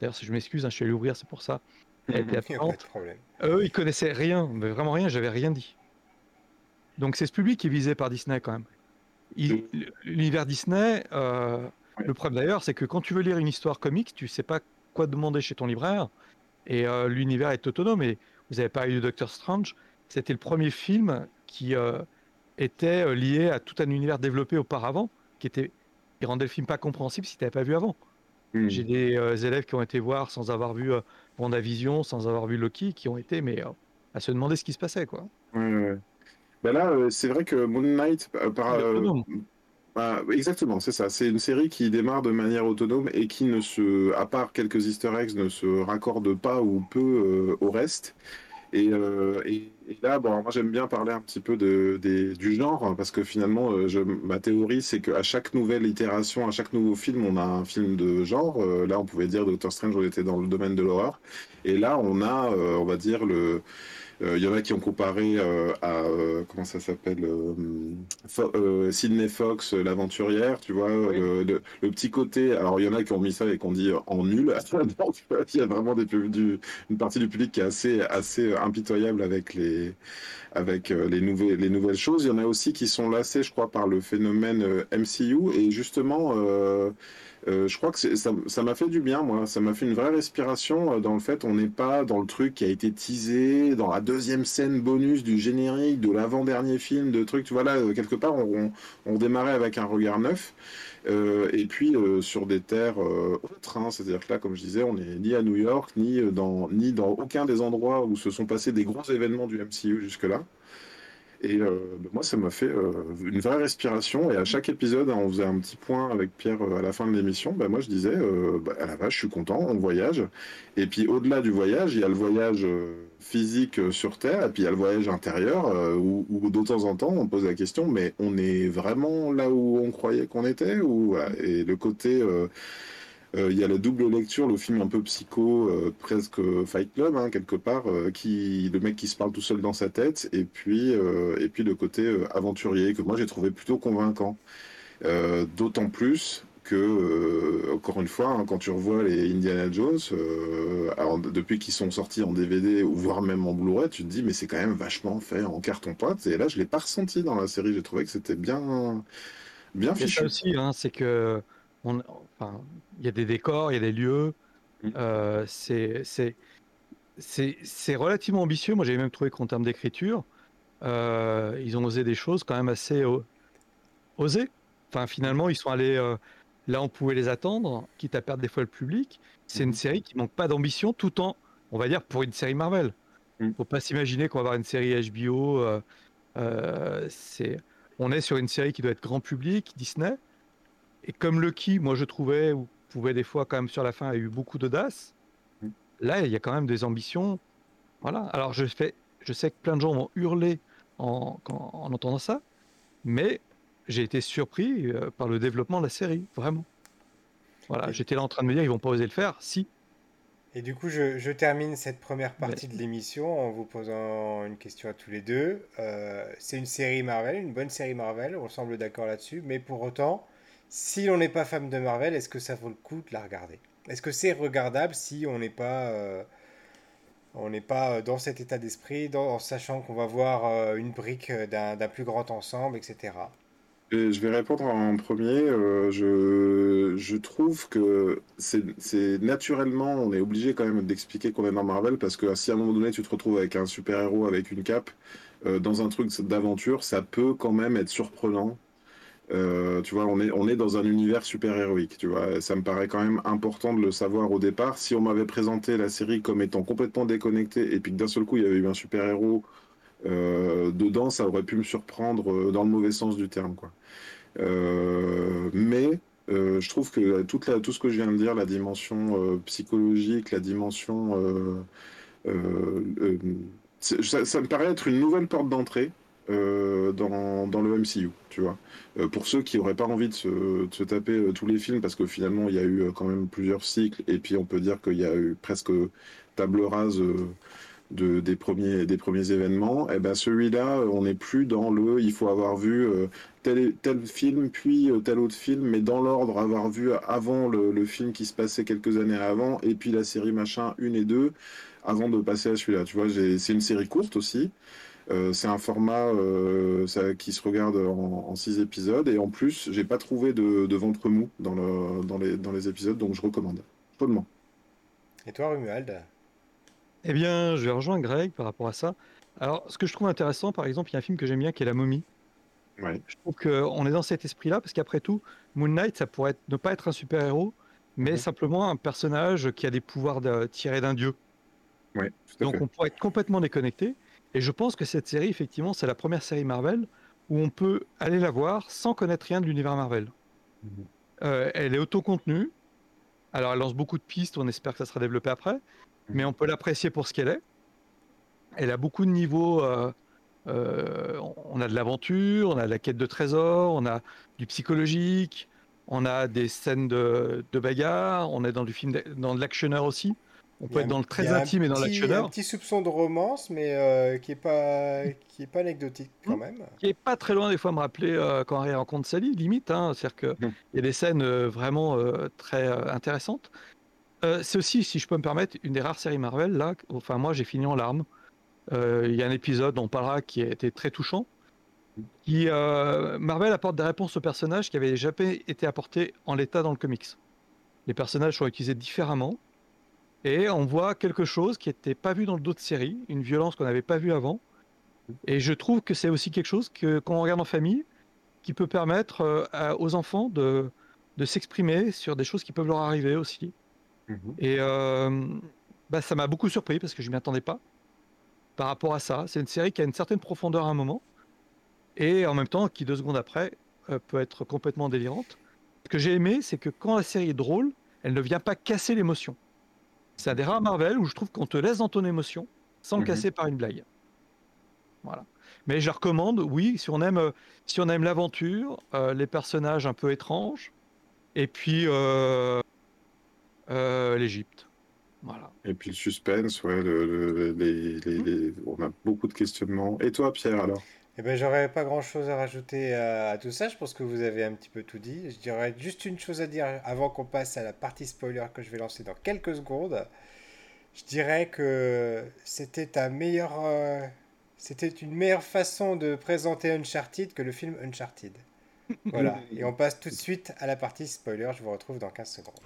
Speaker 3: d'ailleurs si je m'excuse, hein, je suis allé l'ouvrir, c'est pour ça. Elle était
Speaker 1: Il n'y a pas
Speaker 3: absente.
Speaker 1: de problème.
Speaker 3: Eux, ils connaissaient rien, mais vraiment rien, j'avais rien dit. Donc c'est ce public qui est visé par Disney quand même. Il- L'univers Disney, euh,
Speaker 2: Ouais.
Speaker 3: le problème d'ailleurs, c'est que quand tu veux lire une histoire comique, tu sais pas quoi demander chez ton libraire, et euh, l'univers est autonome. Et vous avez parlé de Doctor Strange, c'était le premier film qui euh, était euh, lié à tout un univers développé auparavant, qui était qui rendait le film pas compréhensible si tu n'avais pas vu avant.
Speaker 2: Hmm.
Speaker 3: J'ai des euh, élèves qui ont été voir sans avoir vu WandaVision, sans avoir vu Loki, qui ont été mais à se demander ce qui se passait quoi.
Speaker 2: Ouais. Ben là, c'est vrai que Moon Knight, par, Bah, exactement, c'est ça. C'est une série qui démarre de manière autonome et qui ne se, à part quelques Easter eggs, ne se raccorde pas ou peu euh, au reste. Et, euh, là, bon, moi j'aime bien parler un petit peu de, du genre, hein, parce que finalement, euh, ma théorie, c'est qu'à chaque nouvelle itération, à chaque nouveau film, on a un film de genre. Là, on pouvait dire Doctor Strange, on était dans le domaine de l'horreur. Et là, on a, on va dire, le. Euh, Il y en a qui ont comparé euh, à euh, comment ça s'appelle euh, Fo- euh, Sydney Fox, euh, l'aventurière, tu vois, le, le- le petit côté. Alors il y en a qui ont mis ça et qui ont dit euh, en nul. Donc euh, il y a vraiment des, pub- du, une partie du public qui est assez assez impitoyable avec les avec euh, les nouvelles les nouvelles choses. Il y en a aussi qui sont lassés, je crois, par le phénomène euh, MCU et justement. euh, euh, je crois que ça m'a fait du bien, moi. Ça m'a fait une vraie respiration euh, dans le fait on n'est pas dans le truc qui a été teasé, dans la deuxième scène bonus du générique, de l'avant-dernier film, de trucs. Tu vois, là, euh, quelque part, on démarrait avec un regard neuf. et puis sur des terres autres, hein. c'est-à-dire que là, comme je disais, on n'est ni à New York, ni dans, ni dans aucun des endroits où se sont passés des gros événements du MCU jusque-là. Et euh, bah, moi, ça m'a fait euh, une vraie respiration. Et à chaque épisode, hein, on faisait un petit point avec Pierre euh, à la fin de l'émission. Bah, moi, je disais, bah, à la vache, je suis content, on voyage. Et puis, au-delà du voyage, il y a le voyage physique sur Terre, et puis il y a le voyage intérieur, où, de temps en temps, on pose la question, mais on est vraiment là où on croyait qu'on était ou, Et le côté il y a la double lecture, le film un peu psycho, euh, presque Fight Club, hein, quelque part, euh, qui, le mec qui se parle tout seul dans sa tête, et puis, et puis le côté aventurier, que moi j'ai trouvé plutôt convaincant. D'autant plus que, encore une fois, hein, quand tu revois les Indiana Jones, alors, depuis qu'ils sont sortis en DVD ou voire même en Blu-ray, tu te dis mais c'est quand même vachement fait en carton-pâte. Et là, je l'ai pas ressenti dans la série. J'ai trouvé que c'était bien, bien fichu.
Speaker 3: ça aussi, hein, c'est que on, enfin, il y a des décors, il y a des lieux. Mm. Euh, c'est relativement ambitieux. Moi, j'avais même trouvé qu'en termes d'écriture, euh, ils ont osé des choses quand même assez osées. Enfin, finalement, ils sont allés euh, là où on pouvait les attendre, quitte à perdre des fois le public. C'est une mm. série qui manque pas d'ambition, tout en, on va dire, pour une série Marvel. Mm. Faut pas s'imaginer qu'on va avoir une série HBO. c'est, on est sur une série qui doit être grand public, Disney. Et comme Lucky, moi je trouvais, ou pouvait des fois quand même sur la fin, a eu beaucoup d'audace. Mm. Là, il y a quand même des ambitions. Voilà. Alors je fais, je sais que plein de gens vont hurler en, en entendant ça, mais j'ai été surpris euh, par le développement de la série, vraiment. Voilà, j'étais là en train de me dire, ils vont pas oser le faire. Si.
Speaker 1: Et du coup, je, termine cette première partie de l'émission en vous posant une question à tous les deux. Euh, c'est une série Marvel, une bonne série Marvel, on semble d'accord là-dessus, mais pour autant, si on n'est pas fan de Marvel, est-ce que ça vaut le coup de la regarder? Est-ce que c'est regardable si on n'est pas, euh, on n'est pas euh, dans cet état d'esprit, en sachant qu'on va voir euh, une brique d'un plus grand ensemble, etc.
Speaker 2: je vais répondre en premier. je, je, trouve que c'est naturellement, on est obligé quand même d'expliquer qu'on est dans Marvel parce que si à un moment donné tu te retrouves avec un super-héros avec une cape dans un truc d'aventure, ça peut quand même être surprenant euh, tu vois, on est, on est dans un univers super héroïque, tu vois. Ça me paraît quand même important de le savoir au départ. Si on m'avait présenté la série comme étant complètement déconnectée et puis que d'un seul coup il y avait eu un super héros euh, dedans, ça aurait pu me surprendre euh, dans le mauvais sens du terme, mais je trouve que tout ce que je viens de dire, la dimension psychologique, la dimension, ça, me paraît être une nouvelle porte d'entrée dans, dans le MCU, tu vois. Euh, pour ceux qui n'auraient pas envie de se, taper euh, tous les films, parce que finalement il y a eu euh, quand même plusieurs cycles, et puis on peut dire qu'il y a eu presque table rase de, des, premiers, des premiers événements, et eh ben celui-là, on n'est plus dans le il faut avoir vu tel, tel film, puis tel autre film, mais dans l'ordre, avoir vu avant le, le, film qui se passait quelques années avant, et puis la série machin, une et deux, avant de passer à celui-là. Tu vois, c'est une série courte aussi. Euh, c'est un format euh, qui se regarde en, six épisodes et en plus, j'ai pas trouvé de, ventre mou dans, les, épisodes, donc je recommande chaudement.
Speaker 1: Et toi, Romuald?
Speaker 3: Eh bien, je vais rejoindre Greg par rapport à ça. Alors, ce que je trouve intéressant, par exemple, il y a un film que j'aime bien qui est La Momie. Je trouve qu'on est dans cet esprit-là parce qu'après tout, Moon Knight, ça pourrait ne pas être un super-héros, mais mhm. simplement un personnage qui a des pouvoirs tirés d'un dieu. Donc on pourrait être complètement déconnecté. Et je pense que cette série, effectivement, c'est la première série Marvel où on peut aller la voir sans connaître rien de l'univers Marvel. Mhm. Euh, elle est autocontenue. Alors, elle lance beaucoup de pistes. On espère que ça sera développé après. Mhm. Mais on peut l'apprécier pour ce qu'elle est. Elle a beaucoup de niveaux. Euh, euh, on a de l'aventure, on a de la quête de trésors, on a du psychologique, on a des scènes de, de bagarre, on est dans du film, dans de l'actionneur aussi. On peut être dans le très intime et dans l'actionneur.
Speaker 1: Un petit soupçon de romance, mais euh, qui est pas qui est pas anecdotique quand mmh. même.
Speaker 3: Qui est pas très loin des fois me rappeler euh, quand Harry rencontre Sally, limite. Hein, C'est-à-dire qu'il mmh. y a des scènes euh, vraiment très intéressantes. c'est aussi, si je peux me permettre, une des rares séries Marvel là. Enfin, moi, j'ai fini en larmes. Il y a un épisode dont on parlera qui a été très touchant. Qui Marvel apporte des réponses aux personnages qui avaient jamais été apportés en l'état dans le comics. Les personnages sont utilisés différemment et on voit quelque chose qui n'était pas vu dans d'autres séries, une violence qu'on n'avait pas vue avant. Et je trouve que c'est aussi quelque chose que quand on regarde en famille, qui peut permettre euh, aux enfants de, de s'exprimer sur des choses qui peuvent leur arriver aussi.
Speaker 2: Mhm.
Speaker 3: Et euh, bah, ça m'a beaucoup surpris parce que je ne m'y attendais pas par rapport à ça. C'est une série qui a une certaine profondeur à un moment et en même temps qui, deux secondes après, euh, peut être complètement délirante. Ce que j'ai aimé, c'est que quand la série est drôle, elle ne vient pas casser l'émotion. C'est un des rares Marvel où je trouve qu'on te laisse dans ton émotion sans le
Speaker 2: Mhm.
Speaker 3: casser par une blague. Voilà. Mais je la recommande, oui, si on aime, euh, si on aime l'aventure, euh, les personnages un peu étranges, et puis euh, euh, l'Égypte. Voilà.
Speaker 2: Et puis le suspense, ouais, le- le- les, les- les- on a beaucoup de questionnements. Et toi, Pierre, alors?
Speaker 1: Eh ben, j'aurais pas grand-chose à rajouter à, à tout ça. Je pense que vous avez un petit peu tout dit. Je dirais juste une chose à dire avant qu'on passe à la partie spoiler que je vais lancer dans quelques secondes. Je dirais que c'était un meilleur, euh, c'était une meilleure façon de présenter Uncharted que le film Uncharted. Voilà. Et on passe tout de suite à la partie spoiler. Je vous retrouve dans 15 secondes.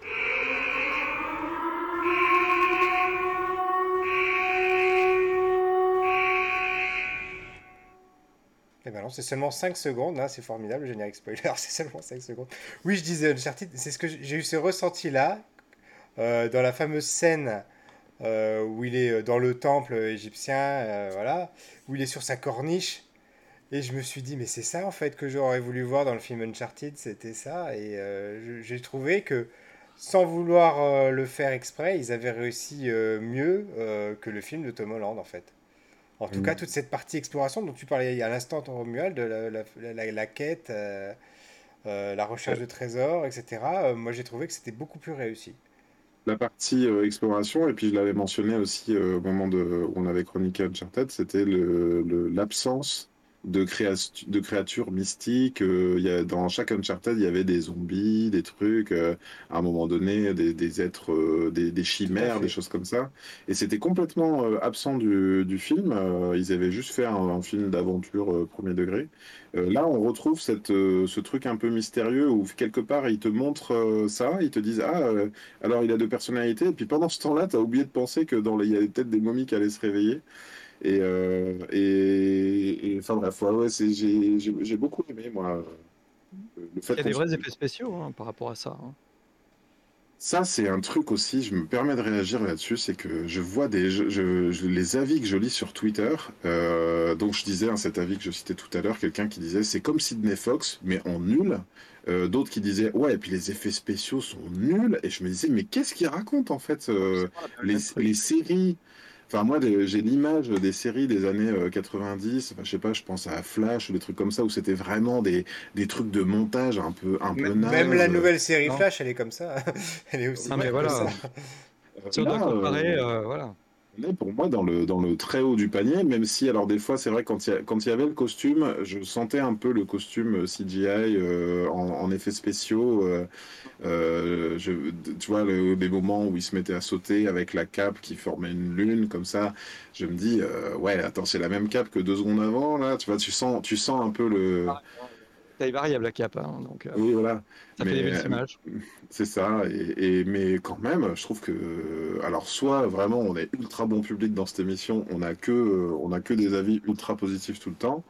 Speaker 1: Non, c'est seulement 5 secondes, hein, c'est formidable, le générique spoiler, c'est seulement 5 secondes. Oui, je disais Uncharted, c'est ce que j'ai eu ce ressenti-là, euh, dans la fameuse scène euh, où il est euh, dans le temple égyptien, voilà, où il est sur sa corniche, et je me suis dit, mais c'est ça en fait que j'aurais voulu voir dans le film Uncharted, c'était ça, et j'ai trouvé que, sans vouloir le faire exprès, ils avaient réussi mieux que le film de Tom Holland en fait. En tout
Speaker 2: Mm.
Speaker 1: cas, toute cette partie exploration dont tu parlais à l'instant, ton Romuald, de la, la, la- la quête, euh, euh, la recherche de trésors, etc., euh, moi j'ai trouvé que c'était beaucoup plus réussi.
Speaker 2: La partie exploration, et puis je l'avais mentionné aussi au moment de, où on avait chroniqué Uncharted, c'était l'absence de, créa- de créatures mystiques. euh, il y a, dans chaque Uncharted, il y avait des zombies, des trucs, euh, à un moment donné, des, des êtres, euh, des, des chimères, des choses comme ça. Et c'était complètement euh, absent du, du film. Ils avaient juste fait un, un film d'aventure premier degré. Là, on retrouve cette, ce truc un peu mystérieux où quelque part ils te montrent ça, ils te disent ah alors il a deux personnalités, et puis pendant ce temps-là, tu as oublié de penser que dans les... il y avait peut-être des momies qui allaient se réveiller. Et, euh, et, et- enfin bref, ouais, ouais, j'ai, j'ai beaucoup aimé moi euh, le fait
Speaker 3: Il y a des vrais effets spéciaux hein, par rapport à ça. hein.
Speaker 2: Ça, c'est un truc aussi, je me permets de réagir là-dessus, c'est que je vois des, je- je- je- les avis que je lis sur Twitter, euh, donc je disais, hein, cet avis que je citais tout à l'heure, quelqu'un qui disait, c'est comme Sidney Fox, mais en nul. Euh, D'autres qui disaient, ouais, et puis les effets spéciaux sont nuls. Et je me disais, mais qu'est-ce qu'il raconte en fait euh, les, les séries, enfin moi j'ai l'image des séries des années euh, 90, enfin je sais pas, je pense à Flash ou des trucs comme ça où c'était vraiment des, des trucs de montage un peu un peu naze.
Speaker 1: Même la nouvelle série
Speaker 3: non.
Speaker 1: Flash, elle est comme ça. Elle est aussi
Speaker 3: Ah, mais voilà.
Speaker 1: ça.
Speaker 2: Euh,
Speaker 3: Si on doit comparer,
Speaker 2: euh,
Speaker 3: euh, voilà.
Speaker 2: Pour moi dans le, dans le très haut du panier, même si alors des fois c'est vrai quand il y, quand il y avait le costume, je sentais un peu le costume CGI euh, en, en effets spéciaux. euh, euh, tu vois, le- des moments où il se mettait à sauter avec la cape qui formait une lune comme ça, je me dis, euh, ouais, attends, c'est la même cape que deux secondes avant, là, tu vois, tu sens, tu sens un peu le...
Speaker 3: Taille variable la cap, hein, donc euh,
Speaker 2: Oui, voilà.
Speaker 3: ça fait
Speaker 2: mais,
Speaker 3: des belles
Speaker 2: euh,
Speaker 3: images.
Speaker 2: C'est ça, et, et- mais quand même, je trouve que, alors soit vraiment on est ultra bon public dans cette émission, on a que, on a que des avis ultra positifs tout le temps,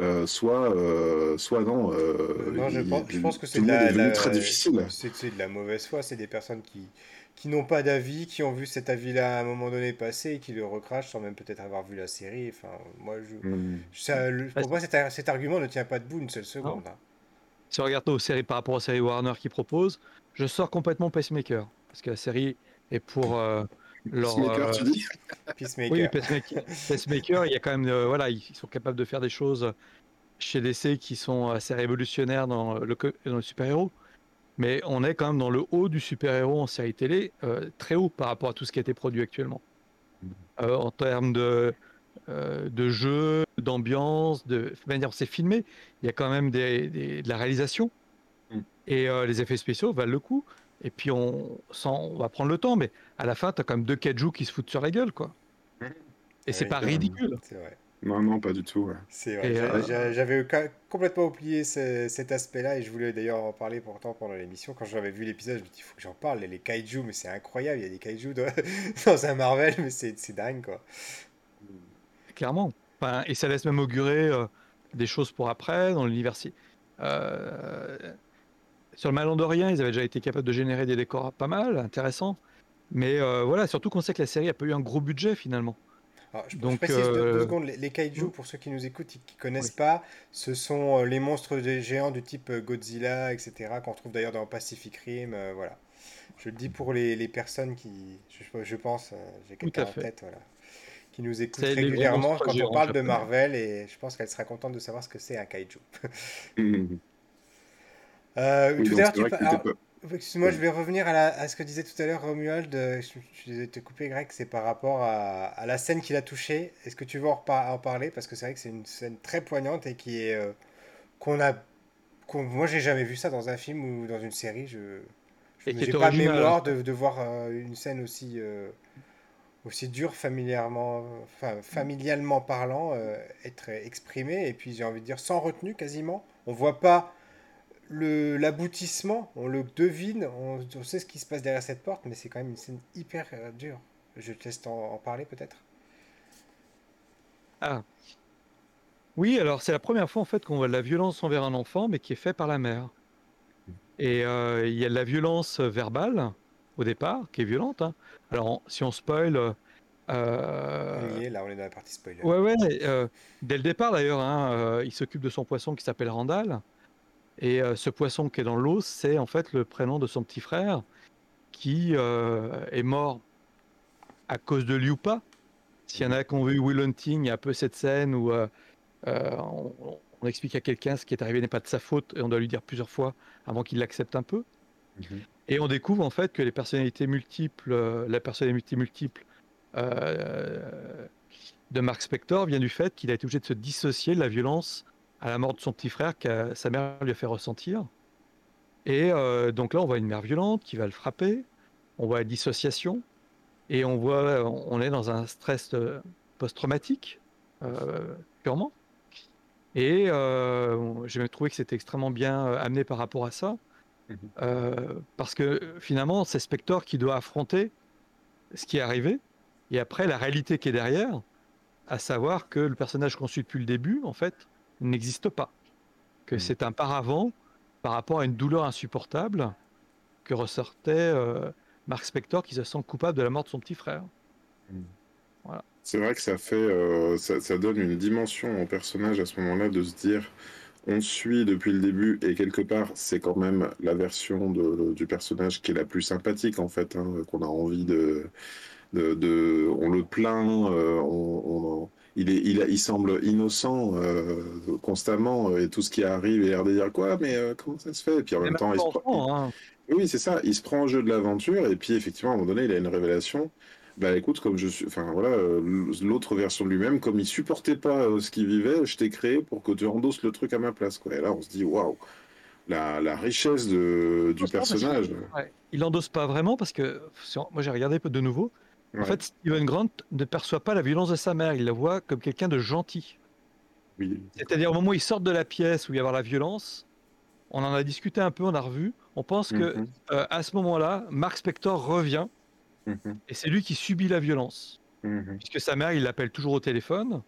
Speaker 2: euh, soit, euh, soit non. euh,
Speaker 1: Non, je
Speaker 2: il-
Speaker 1: pense, je pense que c'est de la, la-
Speaker 2: très difficile.
Speaker 1: C'est c'est de la mauvaise foi. C'est des personnes qui, qui n'ont pas d'avis, qui ont vu cet avis-là à un moment donné passer et qui le recrachent sans même peut-être avoir vu la série. Enfin, moi, je,
Speaker 2: Hmm.
Speaker 1: ça, le- pour moi, cet, ar- cet argument ne tient pas debout une seule seconde. hein.
Speaker 3: Si on regarde nos séries par rapport aux séries Warner qui proposent, je sors complètement Pacemaker. Parce que la série est pour euh, leur.
Speaker 2: Peacemaker,
Speaker 3: euh,
Speaker 2: tu dis?
Speaker 1: Peacemaker.
Speaker 3: Oui, Pacemaker, Pacemaker, il y a quand même. euh, voilà, ils sont capables de faire des choses chez DC qui sont assez révolutionnaires dans le, dans le super-héros. Mais on est quand même dans le haut du super-héros en série télé, euh, très haut par rapport à tout ce qui a été produit actuellement. Euh, en termes de, euh, de jeu, d'ambiance, de manière c'est filmé, il y a quand même des, des- de la réalisation.
Speaker 2: Mm.
Speaker 3: Et les effets spéciaux valent le coup. Et puis on, sans, on va prendre le temps, mais à la fin, tu as quand même deux kaiju qui se foutent sur la gueule. quoi. Et c'est
Speaker 1: Ouais,
Speaker 3: pas ridicule.
Speaker 1: C'est vrai.
Speaker 2: Non, non, pas du tout. ouais.
Speaker 1: C'est vrai.
Speaker 3: Euh,
Speaker 1: j'a- J'avais complètement oublié ce- cet aspect-là et je voulais d'ailleurs en parler pourtant pendant l'émission. Quand j'avais vu l'épisode, je me dis, il faut que j'en parle. Les kaiju, mais c'est incroyable. Il y a des kaiju dans, dans un Marvel, mais c'est dingue, quoi.
Speaker 3: Clairement. Enfin, et ça laisse même augurer euh, des choses pour après dans l'univers. Euh, sur le Mandalorian, ils avaient déjà été capables de générer des décors pas mal, intéressants. Mais euh, voilà, surtout qu'on sait que la série a pas eu un gros budget finalement.
Speaker 1: Alors, je, précise deux, deux
Speaker 3: euh,
Speaker 1: secondes, les, les kaiju,
Speaker 3: mm.
Speaker 1: pour ceux qui nous écoutent et qui ne connaissent
Speaker 3: Oui.
Speaker 1: pas, ce sont euh, les monstres des géants du type euh, Godzilla, etc., qu'on trouve d'ailleurs dans Pacific Rim, euh, voilà. Je le dis pour les, les personnes qui, je, je pense, j'ai quelqu'un en tête, voilà, qui nous écoutent régulièrement quand on parle de. Marvel, et je pense qu'elle sera contente de savoir ce que c'est un kaiju. Euh,
Speaker 2: Oui,
Speaker 1: tout à l'heure, tu Excuse-moi, je vais revenir à, la- à ce que disait tout à l'heure Romuald. euh, Je, je te couper, Greg. C'est par rapport à, à la scène qu'il a touchée. Est-ce que tu veux en, en parler? Parce que c'est vrai que c'est une scène très poignante et qui est euh, qu'on a. qu'on- moi, j'ai jamais vu ça dans un film ou dans une série. Je j'ai pas mémoire de, de voir euh, une scène aussi euh, aussi dure familièrement, enfin, familialement parlant, être exprimée. Et puis j'ai envie de dire sans retenue quasiment. On voit pas l'aboutissement, on le devine, on, on sait ce qui se passe derrière cette porte, mais c'est quand même une scène hyper euh, dure. Je te laisse en, en parler peut-être.
Speaker 3: Ah, oui, alors c'est la première fois en fait qu'on voit de la violence envers un enfant, mais qui est fait par la mère. Et euh, il y a de la violence verbale au départ, qui est violente. hein. Alors si on spoil, euh,
Speaker 1: est, là, on est dans la partie spoiler.
Speaker 3: ouais, ouais, euh, dès le départ d'ailleurs, hein, euh, il s'occupe de son poisson qui s'appelle Randall. Et euh, ce poisson qui est dans l'eau, c'est en fait le prénom de son petit frère qui euh, est mort à cause de Liupa. S'il y en a qui ont vu Will Hunting, il y a un peu cette scène où euh, on, on explique à quelqu'un ce qui est arrivé n'est pas de sa faute et on doit lui dire plusieurs fois avant qu'il l'accepte un peu.
Speaker 2: Mhm.
Speaker 3: Et on découvre en fait que les personnalités multiples, euh, la personnalité multiple euh, de Mark Spector vient du fait qu'il a été obligé de se dissocier de la violence à la mort de son petit frère que sa mère lui a fait ressentir. Et euh, donc là, on voit une mère violente qui va le frapper, on voit la dissociation, et on voit, on est dans un stress euh, post-traumatique, euh, purement. Et euh, j'ai trouvé que c'était extrêmement bien amené par rapport à ça,
Speaker 2: Mhm.
Speaker 3: euh, parce que finalement, c'est Spector qui doit affronter ce qui est arrivé, et après la réalité qui est derrière, à savoir que le personnage qu'on suit depuis le début, en fait, n'existe pas. Que
Speaker 2: Mhm.
Speaker 3: c'est un paravent par rapport à une douleur insupportable que ressortait euh, Mark Spector qui se sent coupable de la mort de son petit frère.
Speaker 2: C'est vrai que ça fait, euh, ça, ça donne une dimension au personnage à ce moment-là de se dire, on suit depuis le début et quelque part c'est quand même la version de- du personnage qui est la plus sympathique en fait, hein, qu'on a envie de, de, de- on le plaint, euh, on, on- il est, il, a- il semble innocent euh, constamment et tout ce qui arrive, il a l'air de dire quoi, mais euh, comment ça se fait? Et puis en même temps, il se prend-
Speaker 3: hein.
Speaker 2: oui, c'est ça. Il se prend au jeu de l'aventure et puis effectivement, à un moment donné, il a une révélation. Bah écoute, comme je suis, enfin voilà, euh, l'autre version de lui-même, comme il supportait pas euh, ce qu'il vivait, je t'ai créé pour que tu endosses le truc à ma place, quoi. Et là, on se dit, waouh, la, la richesse de, du
Speaker 3: parce que-
Speaker 2: personnage.
Speaker 3: Ouais. Il endosse pas vraiment parce que moi j'ai regardé de nouveau. En
Speaker 2: Ouais.
Speaker 3: fait, Steven Grant ne perçoit pas la violence de sa mère, il la voit comme quelqu'un de gentil.
Speaker 2: Oui.
Speaker 3: C'est-à-dire au moment où ils sortent de la pièce où il y a avoir la violence, on en a discuté un peu, on a revu. On pense que
Speaker 2: Mhm,
Speaker 3: euh, à ce moment-là, Mark Spector revient
Speaker 2: mhm,
Speaker 3: et c'est lui qui subit la violence.
Speaker 2: mhm,
Speaker 3: Puisque sa mère, il l'appelle toujours au téléphone.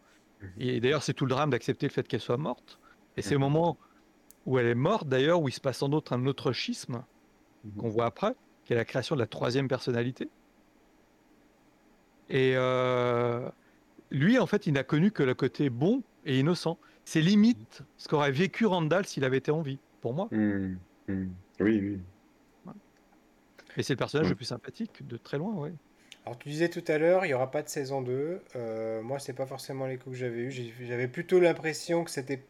Speaker 3: Et d'ailleurs, c'est tout le drame d'accepter le fait qu'elle soit morte. Et c'est au moment où elle est morte, d'ailleurs, où il se passe en outre un autre schisme qu'on voit après, qui est la création de la troisième personnalité. Et euh, lui, en fait, il n'a connu que le côté bon et innocent. C'est limite ce qu'aurait vécu Randall s'il avait été en vie, pour moi.
Speaker 2: mhm, mhm. Oui, oui.
Speaker 3: Et c'est le personnage le plus sympathique de très loin, ouais.
Speaker 1: Alors tu disais tout à l'heure, il n'y aura pas de saison 2. Euh, moi, c'est pas forcément l'écho que j'avais eu. J'avais plutôt l'impression que c'était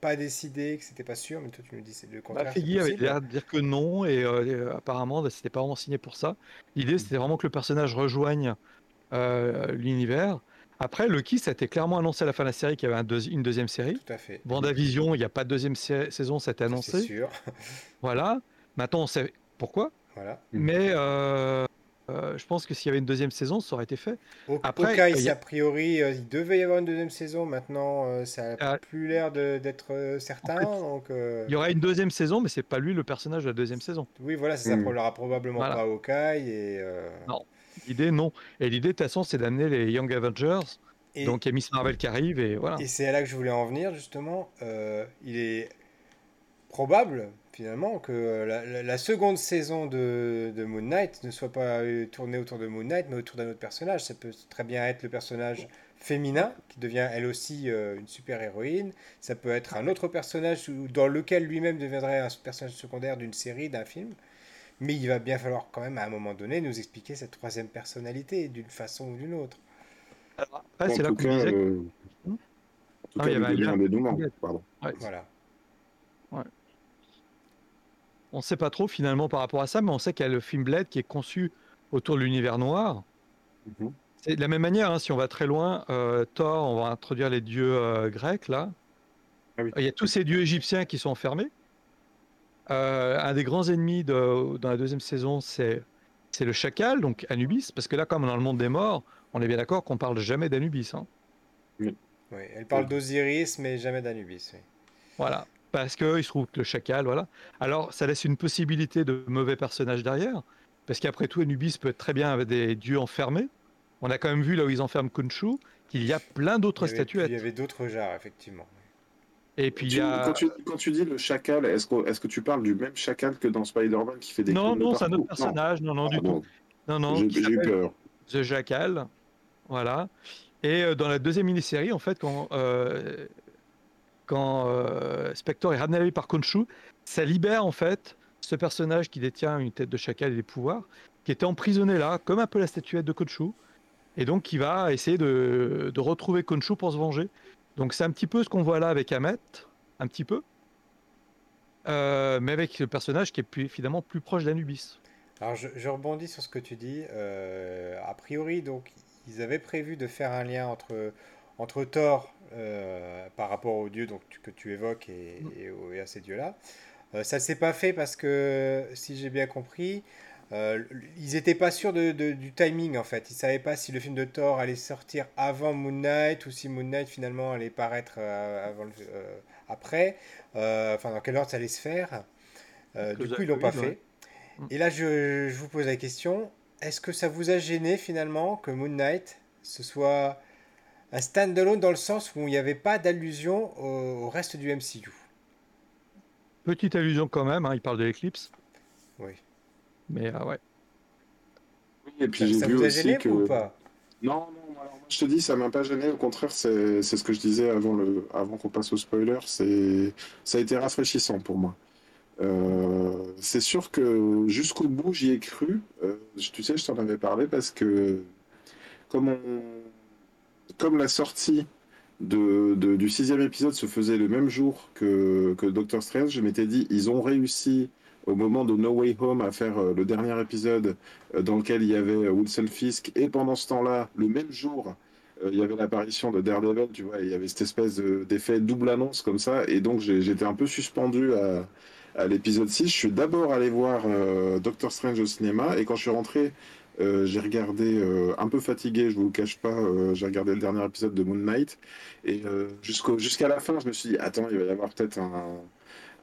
Speaker 1: pas décidé, que c'était pas sûr, mais toi tu nous dis c'est le
Speaker 3: Bah,
Speaker 1: contraire. c'est
Speaker 3: Figgy avait l'air de dire que non, et euh, euh, apparemment, bah, c'était pas vraiment signé pour ça. L'idée, c'était vraiment que le personnage rejoigne euh, l'univers. Après, Loki, ça a été clairement annoncé à la fin de la série qu'il y avait un deuxi- une deuxième série.
Speaker 1: Tout à fait.
Speaker 3: Vendavision, il n'y a pas de deuxième saison, ça a été
Speaker 1: Ça, c'est
Speaker 3: annoncé.
Speaker 1: sûr.
Speaker 3: Voilà. Maintenant, on sait pourquoi.
Speaker 1: Voilà.
Speaker 3: Mais euh, euh, je pense que s'il y avait une deuxième saison, ça aurait été fait.
Speaker 1: Au,
Speaker 3: Après,
Speaker 1: Hawkeye,
Speaker 3: il y
Speaker 1: c'est
Speaker 3: a-
Speaker 1: a priori, euh, il devait y avoir une deuxième saison. Maintenant, euh, ça a
Speaker 3: Ah.
Speaker 1: plus l'air d'être euh, certain.
Speaker 3: fait,
Speaker 1: donc, euh,
Speaker 3: Il y aura une deuxième saison, mais c'est pas lui le personnage de la deuxième saison.
Speaker 1: oui, voilà, ça.
Speaker 2: Mhm.
Speaker 1: On l'aura probablement
Speaker 3: Voilà.
Speaker 1: pas Hawkeye. Et, euh,
Speaker 3: Non. L'idée, non. Et l'idée, de toute façon, c'est d'amener les Young Avengers.
Speaker 1: et,
Speaker 3: Donc, il y a Miss Marvel qui arrive, et voilà.
Speaker 1: et c'est là que je voulais en venir, justement. Euh, il est probable, finalement, que la, la- seconde saison de, de Moon Knight ne soit pas euh, tournée autour de Moon Knight, mais autour d'un autre personnage. Ça peut très bien être le personnage féminin, qui devient elle aussi euh, une super-héroïne. Ça peut être un autre personnage dans lequel lui-même deviendrait un personnage secondaire d'une série, d'un film. Mais il va bien falloir quand même, à un moment donné, nous expliquer cette troisième personnalité, d'une façon ou d'une autre.
Speaker 2: En
Speaker 3: c'est là qu'on disait.
Speaker 2: euh, en tout
Speaker 3: Non,
Speaker 2: cas,
Speaker 3: il y avait un
Speaker 2: dénouement. Pardon.
Speaker 3: Ouais.
Speaker 1: Voilà.
Speaker 3: On ne sait pas trop finalement par rapport à ça, mais on sait qu'il y a le film Blade qui est conçu autour de l'univers noir.
Speaker 2: Mhm.
Speaker 3: C'est de la même manière, hein, si on va très loin, euh, Thor, on va introduire les dieux euh, grecs là.
Speaker 2: Ah oui.
Speaker 3: Il y a tous ces dieux égyptiens qui sont enfermés. Euh, un des grands ennemis de- dans la deuxième saison, c'est le chacal, donc Anubis, parce que là, comme dans le monde des morts, on est bien d'accord qu'on parle jamais d'Anubis. hein.
Speaker 1: Oui, elle parle d'Osiris, mais jamais d'Anubis. oui.
Speaker 3: Voilà. Parce qu'il se trouve que le chacal, voilà. Alors, ça laisse une possibilité de mauvais personnage derrière. Parce qu'après tout, Anubis peut être très bien avec des dieux enfermés. On a quand même vu là où ils enferment Khonshu qu'il y a plein d'autres statuettes.
Speaker 1: Il y avait d'autres genres, effectivement.
Speaker 3: Et puis il
Speaker 2: Tu-
Speaker 3: y a.
Speaker 2: quand, tu, quand tu dis le chacal, est-ce que, tu parles du même chacal que dans Spider-Man qui fait des
Speaker 3: Non,
Speaker 2: de
Speaker 3: non, c'est un autre
Speaker 2: Non.
Speaker 3: personnage. Non, non, du
Speaker 2: Pardon.
Speaker 3: tout. Non, non.
Speaker 2: J'ai eu peur.
Speaker 3: The Jackal. Voilà. Et euh, dans la deuxième mini-série, en fait, quand, euh, quand euh, Spector est ramené par Khonshu, ça libère en fait ce personnage qui détient une tête de chacal et des pouvoirs, qui était emprisonné là, comme un peu la statuette de Khonshu, et donc qui va essayer de, de retrouver Khonshu pour se venger. Donc c'est un petit peu ce qu'on voit là avec Hamet, un petit peu, Euh, mais avec le personnage qui est plus, finalement plus proche d'Anubis.
Speaker 1: Alors, je, je rebondis sur ce que tu dis. Euh, a priori, donc, ils avaient prévu de faire un lien entre, entre Thor euh, par rapport aux dieux donc, tu- que tu évoques et, et au- et à ces dieux-là. Ça ne s'est pas fait parce que, si j'ai bien compris, euh, ils n'étaient pas sûrs de- de- du timing en fait. Ils ne savaient pas si le film de Thor allait sortir avant Moon Knight ou si Moon Knight finalement allait paraître euh, avant le- euh, après. Euh, enfin, dans quel ordre ça allait se faire. Euh, du coup, ils l'ont pas fait. Et là, je, je vous pose la question, est-ce que ça vous a gêné finalement que Moon Knight, ce soit un stand-alone dans le sens où il n'y avait pas d'allusion au, au reste du MCU?
Speaker 3: Petite allusion quand même, hein, il parle de l'éclipse. Mais euh, ouais.
Speaker 2: Et puis
Speaker 1: Ça,
Speaker 2: j'ai
Speaker 1: ça
Speaker 2: vu
Speaker 1: vous a gêné
Speaker 2: que.
Speaker 1: ou pas?
Speaker 2: Non, non, alors moi, je te dis, ça m'a pas gêné. Au contraire, c'est c'est ce que je disais avant le, avant qu'on passe au spoiler. C'est, ça a été rafraîchissant pour moi. Euh, c'est sûr que jusqu'au bout, j'y ai cru. Euh, tu sais, je t'en avais parlé parce que comme on, comme la sortie de, de- du sixième épisode se faisait le même jour que, que Doctor Strange, je m'étais dit, ils ont réussi au moment de No Way Home à faire euh, le dernier épisode euh, dans lequel il y avait euh, Wilson Fisk, et pendant ce temps-là, le même jour, il y avait l'apparition de Daredevil, tu vois, il y avait cette espèce de- d'effet double annonce comme ça, et donc j'étais un peu suspendu à, l'épisode 6. Je suis d'abord allé voir Doctor Strange au cinéma, et quand je suis rentré, j'ai regardé, un peu fatigué, je vous le cache pas, j'ai regardé le dernier épisode de Moon Knight, et jusqu'à la fin, je me suis dit, attends, il va y avoir peut-être un,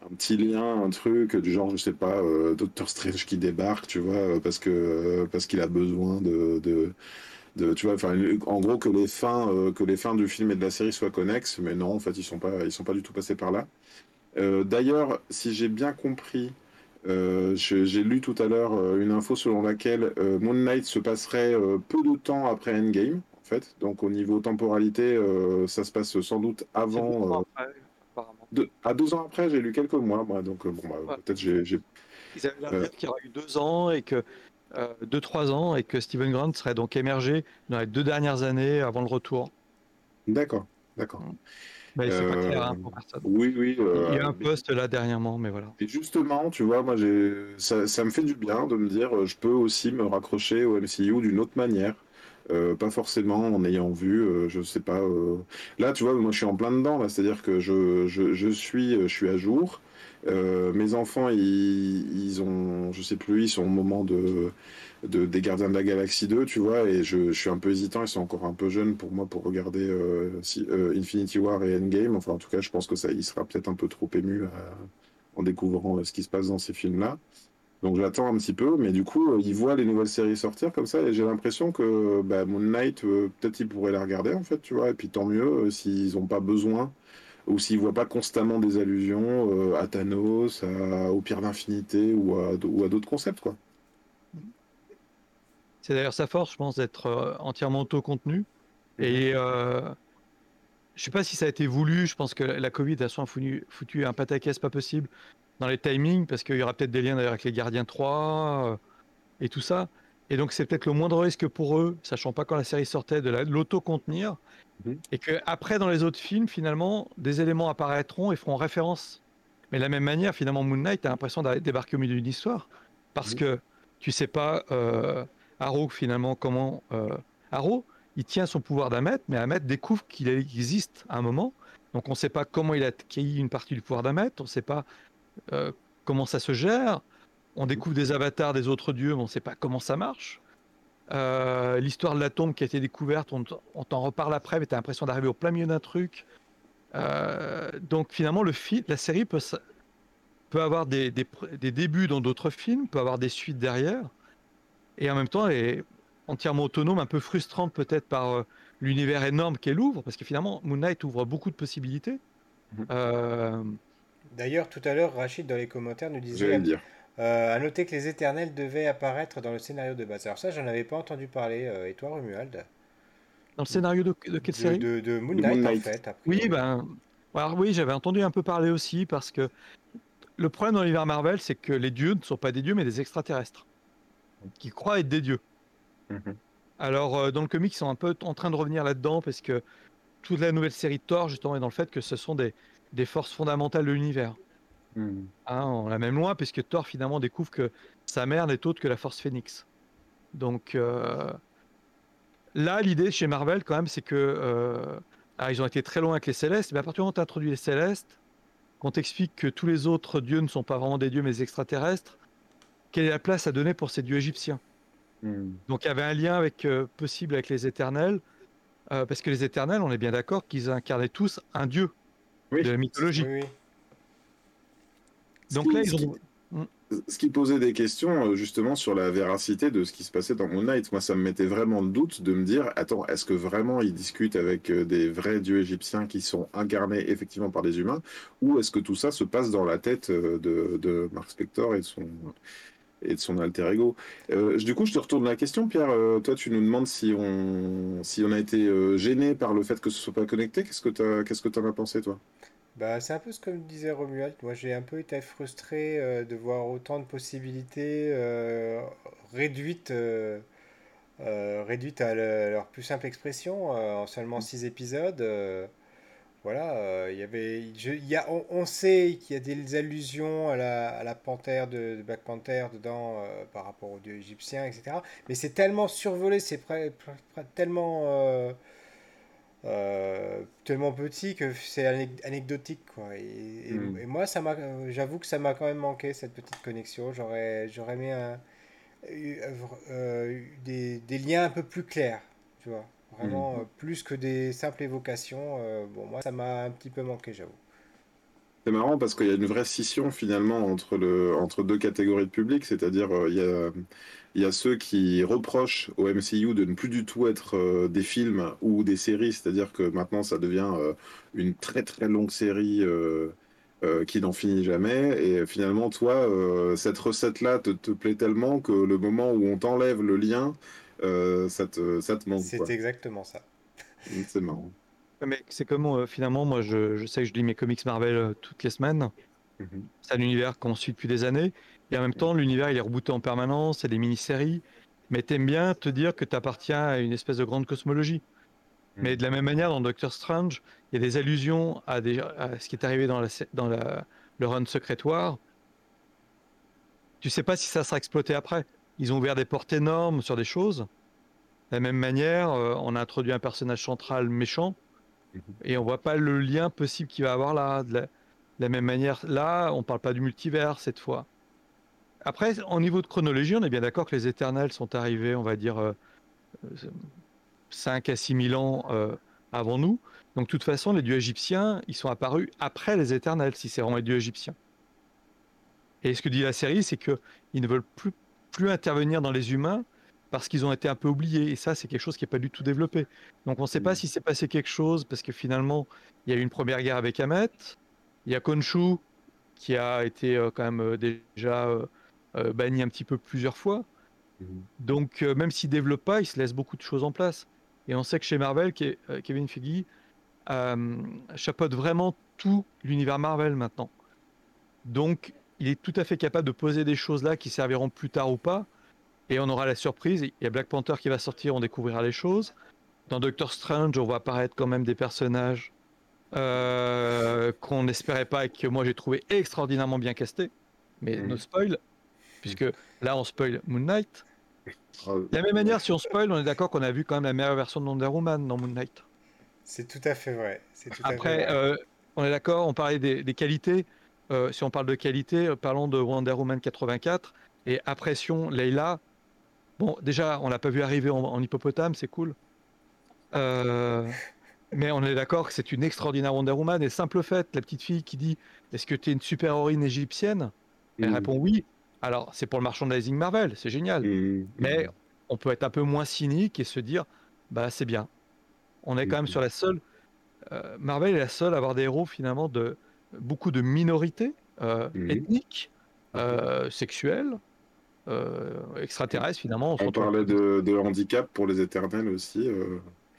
Speaker 2: un petit lien, un truc du genre, je sais pas, euh, Doctor Strange qui débarque, tu vois, euh, parce que euh, parce qu'il a besoin de, de, de- tu vois, enfin, en gros que les fins euh, que les fins du film et de la série soient connexes, mais non, en fait, ils sont pas ils sont pas du tout passés par là. D'ailleurs, si j'ai bien compris, j'ai lu tout à l'heure une info selon laquelle Moon Knight se passerait peu de temps après Endgame, en fait. Donc au niveau temporalité, ça se passe sans doute avant. Deux- à deux ans après, j'ai lu quelques mois, moi, donc euh, bon, bah,
Speaker 3: Ouais.
Speaker 2: peut-être j'ai,
Speaker 3: Ils avaient l'air
Speaker 2: Euh.
Speaker 3: qu'il y aurait eu deux ans et que euh, deux trois ans et que Steven Grant serait donc émergé dans les deux dernières années avant le retour.
Speaker 2: D'accord, d'accord.
Speaker 3: Mais c'est pas
Speaker 2: Euh,
Speaker 3: clair hein, pour personne.
Speaker 2: Oui, oui. euh,
Speaker 3: Il y a un
Speaker 2: mais-
Speaker 3: poste là dernièrement, mais voilà.
Speaker 2: Et justement, tu vois, moi, j'ai, ça, ça me fait du bien de me dire, euh, je peux aussi me raccrocher au MCU d'une autre manière. Euh, pas forcément en ayant vu, euh, je sais pas. euh, Là, tu vois, moi, je suis en plein dedans, là, c'est-à-dire que je, je, je suis, je suis à jour. Euh, mes enfants, ils, ils ont, je sais plus, ils sont au moment de, de des Gardiens de la Galaxie 2, tu vois, et je, je suis un peu hésitant, ils sont encore un peu jeunes pour moi pour regarder euh, si- euh, Infinity War et Endgame. Enfin, en tout cas, je pense que ça, il sera peut-être un peu trop ému à- en découvrant euh, ce qui se passe dans ces films-là. Donc j'attends un petit peu, mais du coup, euh, ils voient les nouvelles séries sortir comme ça, et j'ai l'impression que bah, Moon Knight, euh, peut-être ils pourraient la regarder en fait, tu vois, et puis tant mieux euh, s'ils n'ont pas besoin ou s'il voit pas constamment des allusions à Thanos, au Pire d'Infinité ou à, ou à d'autres concepts, quoi.
Speaker 3: C'est d'ailleurs sa force, je pense, d'être entièrement auto-contenu. Et euh, je sais pas si ça a été voulu. Je pense que la Covid a foutu, foutu un pataquès pas possible dans les timings, parce qu'il y aura peut-être des liens avec les Gardiens 3 et tout ça. Et donc c'est peut-être le moindre risque pour eux, sachant pas quand la série sortait, de l'auto-contenir. Mhm. Et que après dans les autres films, finalement, des éléments apparaîtront et feront référence. Mais de la même manière, finalement, Moon Knight, a l'impression d'avoir débarqué au milieu d'une histoire. Parce mhm. que tu sais pas, euh, Arrow, finalement, comment. Euh, Arrow, il tient son pouvoir d'Ahmet, mais Ahmet découvre qu'il existe à un moment. Donc on ne sait pas comment il a acquis une partie du pouvoir d'Ahmet, on ne sait pas euh, comment ça se gère? On découvre des avatars des autres dieux, mais on ne sait pas comment ça marche. Euh, l'histoire de la tombe qui a été découverte, on, t'en reparle après, mais tu as l'impression d'arriver au plein milieu d'un truc. Euh, donc finalement, le la série peut, peut avoir des, débuts dans d'autres films, peut avoir des suites derrière, et en même temps, elle est entièrement autonome, un peu frustrante peut-être par l'univers énorme qu'elle ouvre, parce que finalement, Moon Knight ouvre beaucoup de possibilités.
Speaker 1: Mhm. D'ailleurs, tout à l'heure, Rachid, dans les commentaires, nous disait... dire. Euh, à noter que les éternels devaient apparaître dans le scénario de base. Alors ça, j'en avais pas entendu parler. Euh, et toi, Romuald?
Speaker 3: Dans le scénario de, quelle série?
Speaker 1: de, de, Moon Knight, en fait.
Speaker 3: Oui, ben, alors oui, j'avais entendu un peu parler aussi parce que le problème dans l'univers Marvel, c'est que les dieux ne sont pas des dieux, mais des extraterrestres qui croient être des dieux. Mhm. Alors, euh, dans le comic, ils sont un peu en train de revenir là-dedans parce que toute la nouvelle série de Thor, justement, est dans le fait que ce sont des, des forces fondamentales de l'univers. Hmm. Hein, on l'a même loin, puisque Thor finalement découvre que sa mère n'est autre que la Force Phoenix. Donc euh, là, l'idée chez Marvel, quand même, c'est que euh, ah, ils ont été très loin avec les Célestes, mais à partir du moment où tu introduit les Célestes, qu'on t'explique que tous les autres dieux ne sont pas vraiment des dieux, mais des extraterrestres, quelle est la place à donner pour ces dieux égyptiens? Hmm. Donc il y avait un lien avec, euh, possible avec les Éternels, parce que les Éternels, on est bien d'accord qu'ils incarnaient tous un dieu de la mythologie. Oui,
Speaker 2: donc là, ils ont... Mm. Ce qui posait des questions euh, justement sur la véracité de ce qui se passait dans Moon Knight. Moi, ça me mettait vraiment le doute de me dire attends, est-ce que vraiment ils discutent avec euh, des vrais dieux égyptiens qui sont incarnés effectivement par des humains Ou est-ce que tout ça se passe dans la tête euh, de, de Mark Spector et de son, et de son alter ego Du coup, je te retourne la question, Pierre. toi, tu nous demandes si on, si on a été gêné par le fait que ce soit pas connecté. Qu'est-ce que tu en as pensé, toi?
Speaker 1: Bah, c'est un peu ce que me disait Romuald. Moi, j'ai un peu été frustré euh, de voir autant de possibilités euh, réduites, euh, réduites à leur plus simple expression en seulement six épisodes. Voilà, il y avait, il y a, on, sait qu'il y a des allusions à la, à la panthère de, Black Panther dedans par rapport aux dieux égyptiens, etc. Mais c'est tellement survolé, c'est tellement euh, tellement petit que c'est anecdotique quoi. Et, hmm. moi ça m'a, j'avoue que ça m'a quand même manqué cette petite connexion. J'aurais j'aurais aimé un, euh, des, des, liens un peu plus clairs, tu vois. Vraiment hmm. euh, plus que des simples évocations. bon moi ça m'a un petit peu manqué j'avoue.
Speaker 2: C'est marrant parce qu'il y a une vraie scission finalement entre, le, entre deux catégories de public, c'est-à-dire il y a il y a ceux qui reprochent au MCU de ne plus du tout être euh, des films ou des séries, c'est-à-dire que maintenant ça devient euh, une très très longue série euh, qui n'en finit jamais. Et finalement, toi, cette recette-là te, te, plaît tellement que le moment où on t'enlève le lien, ça, te, ça te manque.
Speaker 1: C'est exactement ça.
Speaker 2: C'est marrant.
Speaker 3: Mais c'est comme finalement, moi je, je, sais que je lis mes comics Marvel toutes les semaines. Mhm. C'est un univers qu'on suit depuis des années. Et en même temps, l'univers, il est rebooté en permanence, c'est des mini-séries. Mais t'aimes bien te dire que tu appartiens à une espèce de grande cosmologie. Hmm. Mais de la même manière, dans Doctor Strange, il y a des allusions à, ce qui est arrivé dans, le run secrétoire. Tu sais pas si ça sera exploité après. Ils ont ouvert des portes énormes sur des choses. De la même manière, euh, on a introduit un personnage central méchant et on voit pas le lien possible qu'il va avoir là. De la, même manière, là, on parle pas du multivers cette fois. Après, en niveau de chronologie, on est bien d'accord que les éternels sont arrivés, on va dire, 5 euh, à 6 000 ans euh, avant nous. Donc, de toute façon, les dieux égyptiens, ils sont apparus après les éternels, si c'est vraiment les dieux égyptiens. Et ce que dit la série, c'est qu'ils ne veulent plus, plus intervenir dans les humains, parce qu'ils ont été un peu oubliés. Et ça, c'est quelque chose qui n'est pas du tout développé. Donc on ne sait pas
Speaker 2: Mm.
Speaker 3: si s'est passé quelque chose, parce que finalement, il y a eu une première guerre avec Hamet. Il y a Khonshu qui a été euh, quand même euh, déjà euh, banni un petit peu plusieurs fois.
Speaker 2: Mhm.
Speaker 3: Donc euh, même s'il ne développe pas, il se laisse beaucoup de choses en place. Et on sait que chez Marvel, Ke- Kevin Feige chapeaute vraiment tout l'univers Marvel maintenant. Donc il est tout à fait capable de poser des choses là qui serviront plus tard ou pas. Et on aura la surprise. Il y a Black Panther qui va sortir, on découvrira les choses. Dans Doctor Strange, on va apparaître quand même des personnages euh, qu'on n'espérait pas et que moi j'ai trouvé extraordinairement bien castés. Mais
Speaker 2: Mhm.
Speaker 3: no spoil, puisque là on spoil Moon Knight. De la même manière, si on spoil, on est d'accord qu'on a vu quand même la meilleure version de Wonder Woman dans Moon Knight.
Speaker 1: C'est tout à fait vrai. C'est tout à fait
Speaker 3: Après,
Speaker 1: vrai.
Speaker 3: euh, on est d'accord, on parlait des, des qualités. Euh, si on parle de qualité, euh, parlons de Wonder Woman 84 et Impression Leila. Bon, déjà, on l'a pas vu arriver en, en hippopotame, c'est cool. Euh, mais on est d'accord que c'est une extraordinaire Wonder Woman. Et simple fait, la petite fille qui dit Est-ce que tu es une super-héroïne égyptienne? Elle
Speaker 2: Mhm.
Speaker 3: répond oui. Alors, c'est pour le merchandising Marvel, c'est génial.
Speaker 2: Mhm.
Speaker 3: Mais on peut être un peu moins cynique et se dire, bah c'est bien. On est quand même
Speaker 2: Mhm.
Speaker 3: sur la seule. euh, Marvel est la seule à avoir des héros finalement de beaucoup de minorités euh, ethniques, euh, sexuelles, euh, extraterrestres finalement. on
Speaker 2: parlait de, de handicap pour les éternels aussi.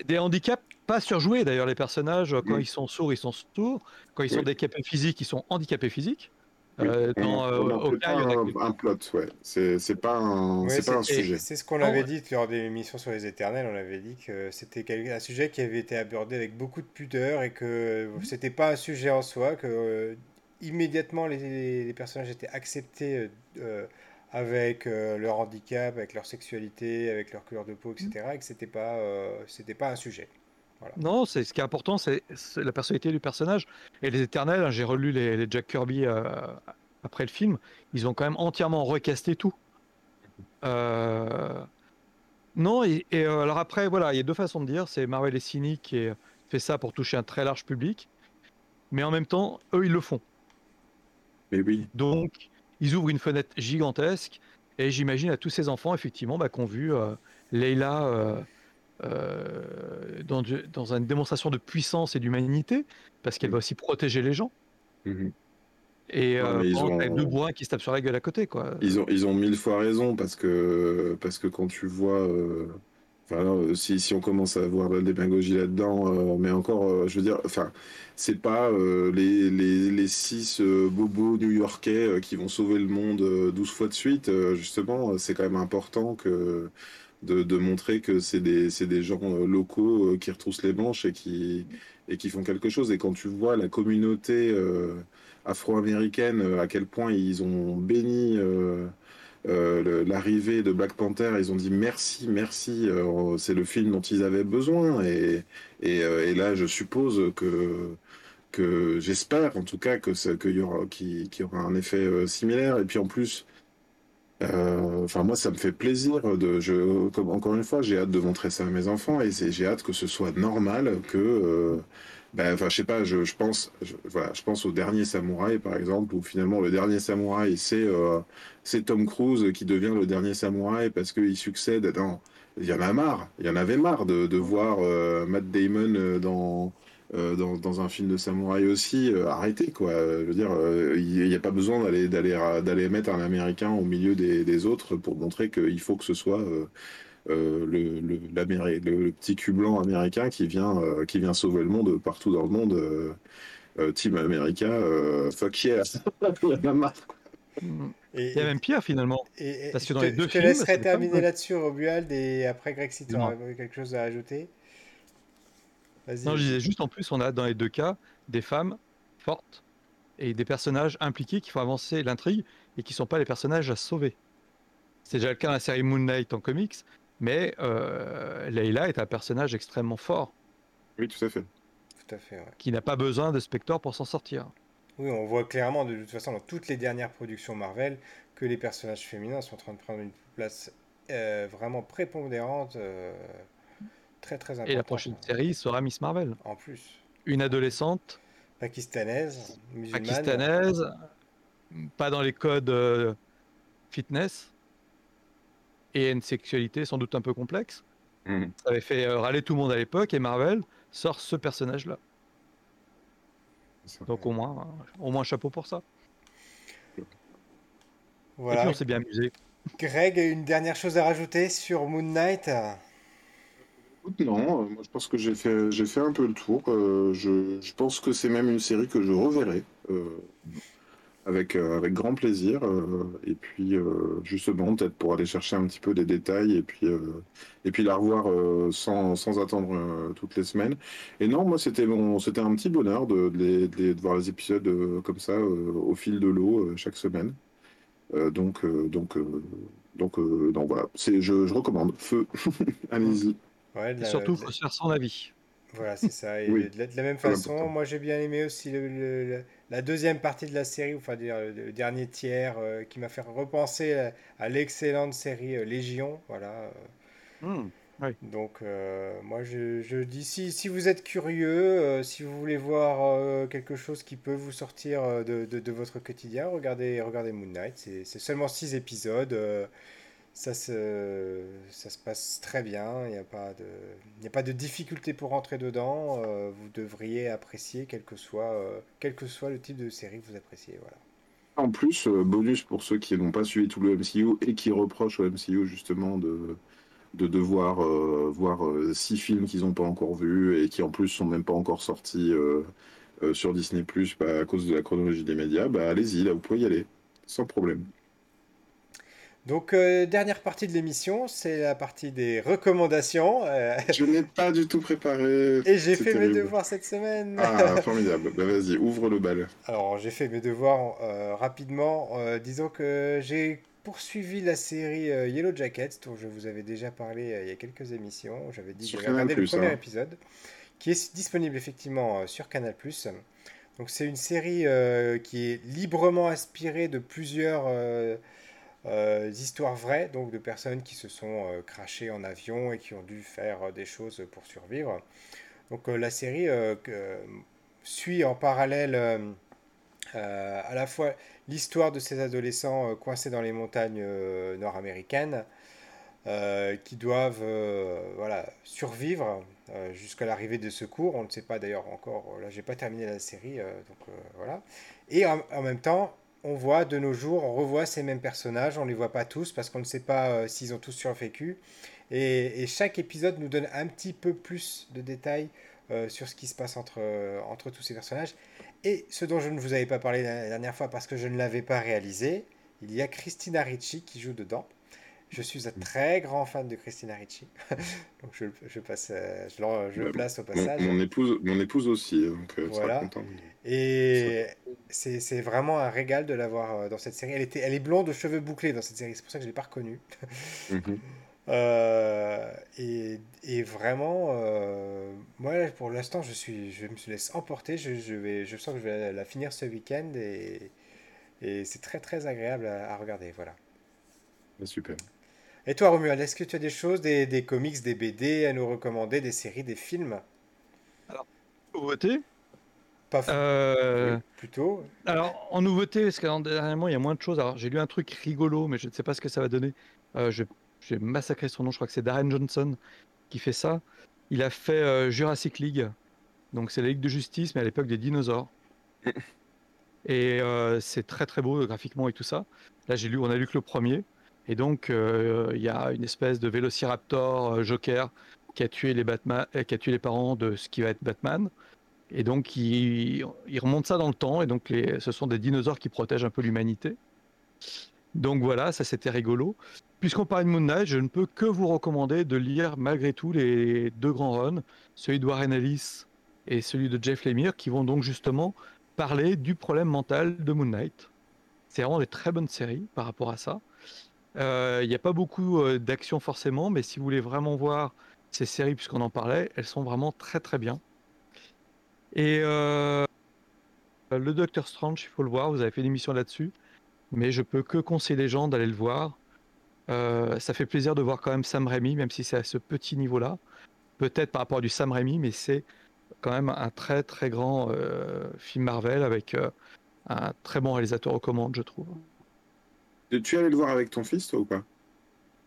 Speaker 3: Des handicaps pas surjoués d'ailleurs. Les personnages, quand ils sont sourds, ils sont sourds. Quand ils sont
Speaker 2: Oui.
Speaker 3: handicapés physiques, ils sont handicapés physiques. Euh, dans euh,
Speaker 2: on pas
Speaker 3: a
Speaker 2: un, plot, ouais. C'est pas un,
Speaker 1: Ouais,
Speaker 2: c'est pas un
Speaker 1: c'est-
Speaker 2: sujet.
Speaker 1: C'est ce qu'on avait
Speaker 3: ouais.
Speaker 1: dit lors des émissions sur les éternels. On avait dit que c'était un sujet qui avait été abordé avec beaucoup de pudeur et que
Speaker 3: Mhm.
Speaker 1: c'était pas un sujet en soi, que euh, immédiatement les, les personnages étaient acceptés euh, euh, avec euh, leur handicap, avec leur sexualité, avec leur couleur de peau, etc. Et que c'était pas, euh, c'était pas un sujet.
Speaker 3: Non, c'est ce qui est important, c'est la personnalité du personnage. Et les Éternels, hein, j'ai relu les, les Jack Kirby euh, après le film, ils ont quand même entièrement recasté tout. Euh, Non, et, et, euh, alors après, voilà, il y a deux façons de dire. C'est Marvel est cynique et fait ça pour toucher un très large public. Mais en même temps, eux, ils le font.
Speaker 2: Mais oui,
Speaker 3: Donc, ils ouvrent une fenêtre gigantesque. Et j'imagine à tous ces enfants, effectivement, bah, qui ont vu euh, Leila euh, dans, du- dans une démonstration de puissance et d'humanité, parce qu'elle va aussi protéger les gens.
Speaker 2: Mhm.
Speaker 3: Et euh,
Speaker 2: ils ont-
Speaker 3: deux bourrins qui se tapent sur la gueule à côté, quoi.
Speaker 2: Ils ont, ils ont mille fois raison parce que, parce que quand tu vois. euh, Enfin, si, si on commence à voir de la démagogie là-dedans, euh, mais encore, euh, je veux dire, enfin, c'est pas euh, les, les, les six bobos new-yorkais qui vont sauver le monde euh, 12 fois de suite. justement, c'est quand même important que de, montrer que c'est des, des gens euh, locaux euh, qui retroussent les manches et qui, et qui font quelque chose. Et quand tu vois la communauté euh, afro-américaine, à quel point ils ont béni l'arrivée de Black Panther, ils ont dit merci, merci, c'est le film dont ils avaient besoin. Et, et, là, je suppose que, que j'espère en tout cas que qu'il y aura, qu'il y aura un effet similaire. Et puis en plus, enfin moi, ça me fait plaisir de, je, comme encore une fois, j'ai hâte de montrer ça à mes enfants et j'ai hâte que ce soit normal que euh, ben, enfin, je sais pas, je, je pense, je, voilà, je pense au dernier samouraï, par exemple, où finalement le dernier samouraï, c'est euh, c'est Tom Cruise qui devient le dernier samouraï parce qu'il succède. Non, il y en a marre, il y en avait marre de, de voir euh, Matt Damon euh, dans, euh, dans, dans un film de samouraï aussi. euh, arrêtez, quoi. Je veux dire, euh, il n'y a pas besoin d'aller d'aller d'aller mettre un Américain au milieu des, des autres pour montrer qu'il faut que ce soit. euh, euh, le, le, l'Améri- le- le petit cul blanc américain qui vient, euh, qui vient sauver le monde partout dans le monde. euh, euh, Team America, euh, fuck yeah. Il y a marre.
Speaker 1: Et,
Speaker 3: Il y a même pire finalement.
Speaker 1: et- et
Speaker 3: parce que
Speaker 1: je
Speaker 3: dans
Speaker 1: te,
Speaker 3: les deux
Speaker 1: je te
Speaker 3: films,
Speaker 1: laisserai terminer là-dessus, Romuald, et après Greg, si tu aurais quelque chose à ajouter.
Speaker 3: Non, je disais juste en plus, on a dans les deux cas des femmes fortes et des personnages impliqués qui font avancer l'intrigue et qui ne sont pas les personnages à sauver. C'est déjà le cas dans la série Moon Knight en comics, mais euh, Leila est un personnage extrêmement fort
Speaker 2: Oui, tout à fait.
Speaker 1: Tout à fait, ouais.
Speaker 3: qui n'a pas besoin de Spector pour s'en sortir.
Speaker 1: Oui, on voit clairement de toute façon dans toutes les dernières productions Marvel que les personnages féminins sont en train de prendre une place euh, vraiment prépondérante, euh, très très importante.
Speaker 3: Et la prochaine série sera Miss Marvel,
Speaker 1: En plus,
Speaker 3: une adolescente
Speaker 1: pakistanaise, musulmane.
Speaker 3: pakistanaise, pas dans les codes euh, fitness, et une sexualité sans doute un peu complexe.
Speaker 2: Mhm.
Speaker 3: Ça avait fait euh, râler tout le monde à l'époque et Marvel sort ce personnage-là. Donc au moins, au moins chapeau pour ça. Et
Speaker 1: Voilà.
Speaker 3: puis on s'est bien amusé.
Speaker 1: Greg, une dernière chose à rajouter sur Moon Knight?
Speaker 2: Non, euh, moi je pense que j'ai fait, j'ai fait un peu le tour. Euh, je, pense que c'est même une série que je reverrai euh, avec, avec grand plaisir. et puis justement, peut-être pour aller chercher un petit peu des détails et puis, et puis la revoir sans, sans attendre toutes les semaines. Et non, moi c'était bon, c'était un petit bonheur de, de, les- de voir les épisodes comme ça au fil de l'eau chaque semaine. Donc, donc, donc, donc voilà, c'est, je recommande. Feu, allez-y.
Speaker 1: Ouais, de
Speaker 3: Et surtout, il faut se faire son avis.
Speaker 1: Voilà, c'est ça. Et
Speaker 2: Oui,
Speaker 1: de, la, de la même façon, moi j'ai bien aimé aussi le- le- le- la deuxième partie de la série, enfin dire le dernier tiers, euh, qui m'a fait repenser à, à l'excellente série euh, Légion. Voilà. euh, Donc, euh, moi, je, je dis, si, si vous êtes curieux, euh, si vous voulez voir euh, quelque chose qui peut vous sortir de, de- de votre quotidien, regardez, regardez Moon Knight. C'est c'est seulement six épisodes. Ça se, ça se passe très bien. Il n'y a pas de, a pas de difficulté pour rentrer dedans. euh, vous devriez apprécier, quel que soit, euh, quel que soit le type de série que vous appréciez. Voilà.
Speaker 2: En plus, euh, bonus pour ceux qui n'ont pas suivi tout le MCU et qui reprochent au MCU justement de, de devoir voir six films qu'ils n'ont pas encore vus et qui en plus sont même pas encore sortis sur Disney Plus à cause de la chronologie des médias, bah allez-y, là vous pouvez y aller, sans problème.
Speaker 1: Donc, euh, dernière partie de l'émission, c'est la partie des recommandations. euh,
Speaker 2: Je n'ai pas du tout préparé.
Speaker 1: Et j'ai fait mes devoirs cette semaine.
Speaker 2: Ah, formidable. Bah vas-y, ouvre le bal.
Speaker 1: Alors, j'ai fait mes devoirs euh, rapidement. Disons que j'ai poursuivi la série Yellow Jackets, dont je vous avais déjà parlé il y a quelques émissions. J'avais dit que j'avais regardé le premier
Speaker 2: hein.
Speaker 1: épisode, qui est disponible effectivement sur Canal+. Donc, c'est une série qui est librement inspirée de plusieurs euh, histoires vraies, donc de personnes qui se sont euh, crashées en avion et qui ont dû faire euh, des choses pour survivre. Donc, euh, la série suit en parallèle à la fois l'histoire de ces adolescents coincés dans les montagnes nord-américaines qui doivent voilà, survivre jusqu'à l'arrivée des secours. On ne sait pas d'ailleurs encore, là j'ai pas terminé la série, donc voilà. Et en même temps, on voit de nos jours, on revoit ces mêmes personnages, on les voit pas tous parce qu'on ne sait pas euh, s'ils ont tous survécu. Et, chaque épisode nous donne un petit peu plus de détails euh, sur ce qui se passe entre, euh, entre tous ces personnages. Et ce dont je ne vous avais pas parlé la dernière fois parce que je ne l'avais pas réalisé, il y a Christina Ricci qui joue dedans. Je suis un très grand fan de Christina Ricci. Donc je, je passe, euh, je, le- je
Speaker 2: Bah,
Speaker 1: place au passage.
Speaker 2: mon épouse, mon épouse aussi, donc euh,
Speaker 1: Voilà.
Speaker 2: content.
Speaker 1: Et c'est c'est vraiment un régal de la voir euh, dans cette série. Elle, était, elle est blonde aux cheveux bouclés dans cette série, c'est pour ça que je ne l'ai pas reconnue.
Speaker 2: Mhm.
Speaker 1: Euh, et, et vraiment, euh, moi pour l'instant, je suis, je me laisse emporter. Je, je vais, je sens que je vais la, la finir ce week-end et, et c'est très très agréable à, à regarder. Voilà.
Speaker 2: Bah, super.
Speaker 1: Et toi, Romuald, est-ce que tu as des choses, des, des comics, des BD à nous recommander, des séries, des films?
Speaker 3: Nouveauté
Speaker 1: Pas
Speaker 3: Euh,
Speaker 1: oui, plutôt.
Speaker 3: Alors, en nouveauté, parce que dernièrement, il y a moins de choses. Alors, j'ai lu un truc rigolo, mais je ne sais pas ce que ça va donner. Euh, je- j'ai massacré son nom, je crois que c'est Darren Johnson qui fait ça. Il a fait euh, Jurassic League. Donc, c'est la Ligue de Justice, mais à l'époque des dinosaures. Et euh, c'est très très beau graphiquement et tout ça. Là, j'ai lu, on a lu que le premier. Et donc, euh, il y a une espèce de vélociraptor euh, Joker qui a tué les Batman, euh, qui a tué les parents de ce qui va être Batman. Et donc, il, remonte ça dans le temps. Et donc, ce sont des dinosaures qui protègent un peu l'humanité. Donc voilà, ça c'était rigolo. Puisqu'on parle de Moon Knight, je ne peux que vous recommander de lire malgré tout les deux grands runs, celui de Warren Ellis et celui de Jeff Lemire, qui vont donc justement parler du problème mental de Moon Knight. C'est vraiment des très bonnes séries par rapport à ça. Euh, Il n'y a pas beaucoup euh, d'action forcément, mais si vous voulez vraiment voir ces séries, puisqu'on en parlait, elles sont vraiment très très bien. Et euh, le Docteur Strange, il faut le voir, vous avez fait une émission là-dessus, mais je peux que conseiller les gens d'aller le voir. Euh, ça fait plaisir de voir quand même Sam Raimi, même si c'est à ce petit niveau-là. Peut-être par rapport à du Sam Raimi, mais c'est quand même un très très grand euh, film Marvel avec euh, un très bon réalisateur aux commandes, je trouve.
Speaker 2: Tu es allé le voir avec ton fils, toi, ou pas?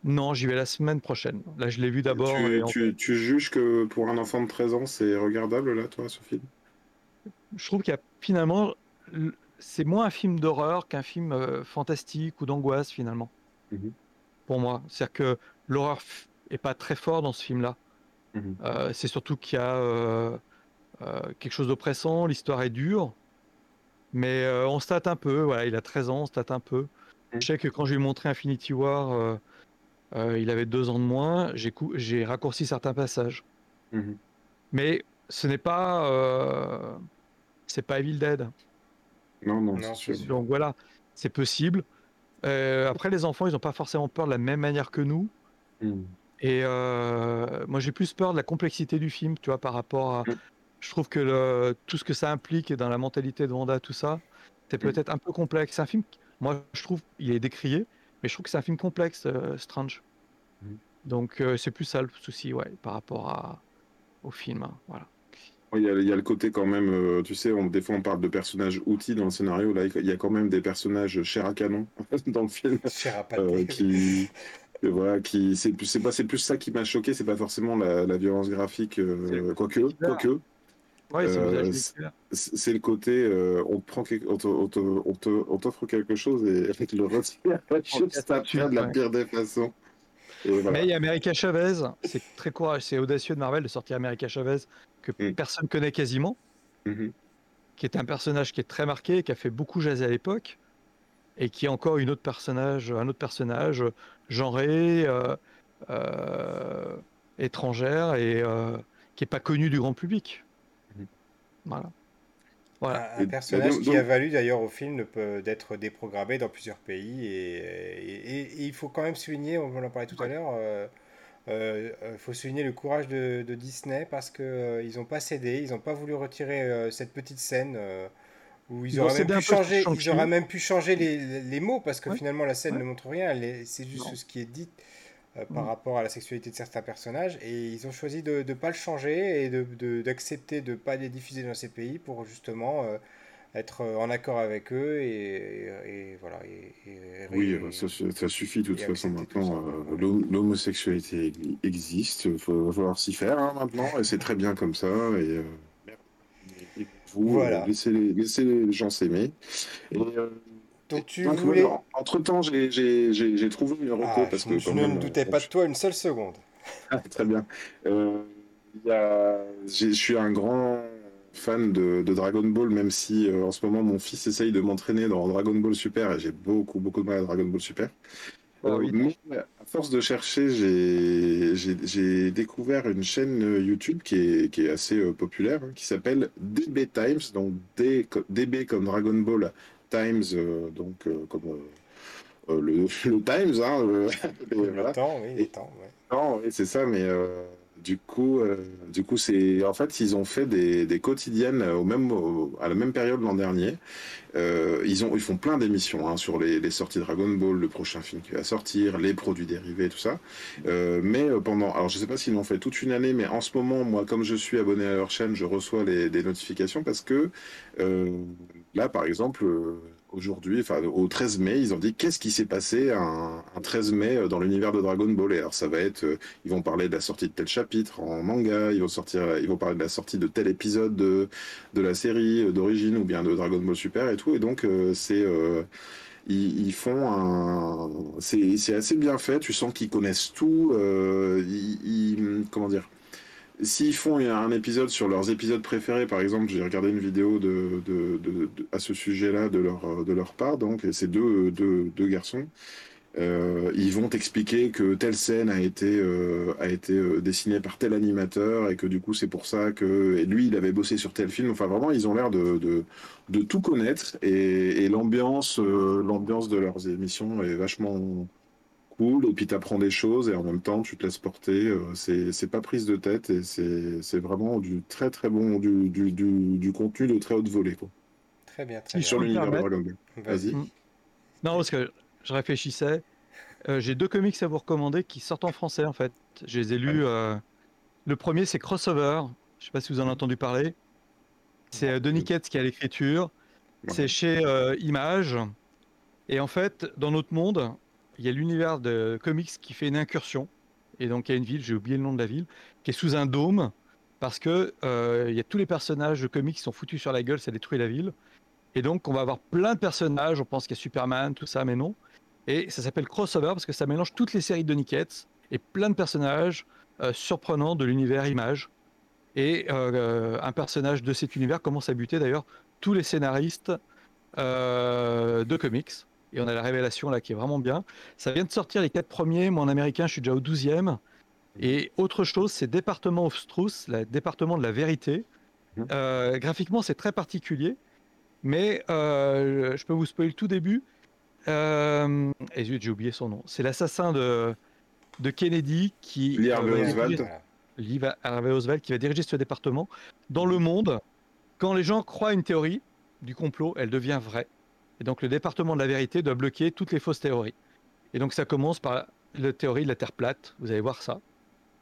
Speaker 3: Non, j'y vais la semaine prochaine. Là, je l'ai vu d'abord.
Speaker 2: Tu,
Speaker 3: et en
Speaker 2: tu- tu juges que pour un enfant de 13 ans, c'est regardable, là, toi, ce film?
Speaker 3: Je trouve qu'il y a finalement, c'est moins un film d'horreur qu'un film euh, fantastique ou d'angoisse finalement.
Speaker 2: Mhm.
Speaker 3: Pour moi, c'est-à-dire que l'horreur est pas très fort dans ce film-là.
Speaker 2: Mhm.
Speaker 3: Euh, c'est surtout qu'il y a euh, quelque chose d'oppressant, l'histoire est dure, mais on se tâte un peu. Voilà, il a 13 ans, on se tâte un peu.
Speaker 2: Mhm.
Speaker 3: Je sais que quand je lui ai montré Infinity War, euh, euh, il avait deux ans de moins. J'ai cou- j'ai raccourci certains passages,
Speaker 2: Mhm.
Speaker 3: mais ce n'est pas, euh, c'est pas Evil Dead.
Speaker 2: Non, non,
Speaker 1: Non,
Speaker 2: c'est sûr.
Speaker 3: Donc voilà, c'est possible. Euh, après, les enfants, ils n'ont pas forcément peur de la même manière que nous.
Speaker 2: Mhm.
Speaker 3: Et euh, moi, j'ai plus peur de la complexité du film, tu vois, par rapport à.
Speaker 2: Mm.
Speaker 3: Je trouve que le- tout ce que ça implique dans la mentalité de Wanda, tout ça, c'est
Speaker 2: Mm.
Speaker 3: peut-être un peu complexe. C'est un film, qui- moi, je trouve, il est décrié, mais je trouve que c'est un film complexe, euh, Strange.
Speaker 2: Mm.
Speaker 3: Donc, euh, c'est plus ça le souci, ouais, par rapport à, au film. hein, voilà.
Speaker 2: Il y, a, il y a le côté quand même, euh, tu sais, on, des fois on parle de personnages outils dans le scénario, là il y a quand même des personnages chers à canon dans le film,
Speaker 1: Cher à
Speaker 2: euh,
Speaker 1: pâté.
Speaker 2: qui, et voilà, qui, c'est plus, c'est pas, c'est plus ça qui m'a choqué, c'est pas forcément la, la violence graphique, euh, quoique, quoique,
Speaker 3: Ouais, c'est le
Speaker 2: Euh, c'est- le côté, euh, on prend, quelque- on te- on te- on te- on t'offre quelque chose et te le retire après de la
Speaker 3: ouais.
Speaker 2: pire des façons. Voilà.
Speaker 3: Mais il y a America Chavez, c'est très courageux, c'est audacieux de Marvel de sortir America Chavez que
Speaker 2: Mm.
Speaker 3: personne connaît quasiment.
Speaker 2: Mhm.
Speaker 3: qui est un personnage qui est très marqué, qui a fait beaucoup jaser à l'époque, et qui est encore une autre personnage, un autre personnage genré, euh, euh, étrangère et euh, qui est pas connu du grand public. Voilà. Voilà.
Speaker 1: Un, personnage
Speaker 2: donc-
Speaker 1: qui a valu d'ailleurs au film d'être déprogrammé dans plusieurs pays. Et, et- et- et il faut quand même souligner, on en parlait tout à l'heure, euh, euh, euh, faut souligner le courage de, de Disney parce que euh, ils n'ont pas cédé, ils n'ont pas voulu retirer euh, cette petite scène euh, où ils, auraient même pu changer, ils
Speaker 3: Shang-Chi.
Speaker 1: auraient même pu changer les, les- les mots parce que
Speaker 3: Ouais.
Speaker 1: finalement la scène
Speaker 3: Ouais.
Speaker 1: ne montre rien, c'est juste
Speaker 3: Non.
Speaker 1: ce qui est dit. Euh, par
Speaker 3: Mm.
Speaker 1: rapport à la sexualité de certains personnages et ils ont choisi de ne pas le changer et d'accepter de ne pas les diffuser dans ces pays pour justement euh, être euh, en accord avec eux et, et- et voilà. Et,
Speaker 2: Oui, ça, suffit de toute façon maintenant. euh, L'homosexualité existe, il va falloir s'y faire hein, maintenant, et c'est très bien comme ça. Et, vous,
Speaker 1: Voilà.
Speaker 2: laissez, les, laissez les gens s'aimer. Et,
Speaker 1: Donc tu
Speaker 2: donc,
Speaker 1: voulais...
Speaker 2: entre temps, j'ai trouvé une reco
Speaker 1: Ah,
Speaker 2: parce
Speaker 1: je,
Speaker 2: que
Speaker 1: je ne
Speaker 2: même,
Speaker 1: doutais pas de toi une seule seconde.
Speaker 2: ah, très bien. Euh, y a- Je suis un grand fan de, de Dragon Ball, même si euh, en ce moment mon fils essaye de m'entraîner dans Dragon Ball Super et j'ai beaucoup, beaucoup de mal à Dragon Ball Super.
Speaker 3: Ah
Speaker 2: Euh,
Speaker 3: oui.
Speaker 2: mais à force de chercher, j'ai- découvert une chaîne euh, YouTube qui est, qui est assez euh, populaire, hein, qui s'appelle DB Times, donc D, DB comme Dragon Ball Times, euh, donc euh, comme euh, le, le Times, hein,
Speaker 1: Le
Speaker 2: voilà.
Speaker 1: temps, oui, le
Speaker 2: Et-
Speaker 1: temps. ouais.
Speaker 2: Non, oui, c'est ça, mais du coup, euh, du coup, c'est en fait, ils ont fait des, quotidiennes au même, à la même période l'an dernier. Euh, ils ont, ils font plein d'émissions hein, sur les, les sorties Dragon Ball, le prochain film qui va sortir, les produits dérivés, tout ça. Euh, mais pendant, alors je sais pas s'ils l'ont fait toute une année, mais en ce moment, moi, comme je suis abonné à leur chaîne, je reçois les, des notifications parce que là, par exemple. Euh, Aujourd'hui, enfin au 13 mai, ils ont dit qu'est-ce qui s'est passé un, un 13 mai euh, dans l'univers de Dragon Ball? Et alors ça va être, euh, ils vont parler de la sortie de tel chapitre en manga, ils vont sortir, ils vont parler de la sortie de tel épisode de, de la série euh, d'origine ou bien de Dragon Ball Super et tout. Et donc euh, c'est, euh, ils, font un, c'est assez bien fait. Tu sens qu'ils connaissent tout. euh, ils- comment dire. S'ils font un épisode sur leurs épisodes préférés, par exemple, j'ai regardé une vidéo à ce sujet-là de leur, leur part, donc et c'est deux, garçons. Euh, ils vont t'expliquer que telle scène a été, euh, euh, dessinée par tel animateur et que du coup c'est pour ça que lui il avait bossé sur tel film. Enfin vraiment ils ont l'air de, tout connaître et, l'ambiance euh, l'ambiance de leurs émissions est vachement cool et puis tu apprends des choses et en même temps tu te laisses porter. euh, c'est pas prise de tête et c'est vraiment du très très bon du, du, du, du contenu de très haute volée quoi.
Speaker 1: Très bien, très bien.
Speaker 2: Sur l'univers de Dragon Ball.
Speaker 1: Vas-y.
Speaker 3: Mm. Non, parce que je réfléchissais. Euh, J'ai deux comics à vous recommander qui sortent en français en fait. Je les ai lus. euh, Le premier c'est Crossover. Je sais pas si vous en avez entendu parler. C'est euh, Denis Ketz qui a l'écriture. C'est chez euh, Image. Et en fait, dans notre monde, il y a l'univers de comics qui fait une incursion. Et donc il y a une ville, j'ai oublié le nom de la ville, qui est sous un dôme parce que euh, il y a tous les personnages de comics qui sont foutus sur la gueule, ça détruit la ville. Et donc on va avoir plein de personnages, on pense qu'il y a Superman, tout ça, mais non. Et ça s'appelle crossover parce que ça mélange toutes les séries de Nickets et plein de personnages euh, surprenants de l'univers image. Et euh, un personnage de cet univers commence à buter d'ailleurs tous les scénaristes de comics. Et on a la révélation là qui est vraiment bien. Ça vient de sortir les quatre premiers. Moi en américain, je suis déjà au 12e. Et autre chose, c'est Département of Truth, le département de la vérité. Mhm. Euh, graphiquement, c'est très particulier. Mais euh, je peux vous spoiler le tout début. Euh, et j'ai oublié son nom. C'est l'assassin de, de Kennedy qui.
Speaker 2: Lee Harvey Oswald.
Speaker 3: Lee Harvey Oswald qui va diriger ce département. Dans le monde, quand les gens croient une théorie du complot, elle devient vraie. Et donc le département de la vérité doit bloquer toutes les fausses théories. Et donc ça commence par la théorie de la Terre plate, vous allez voir ça.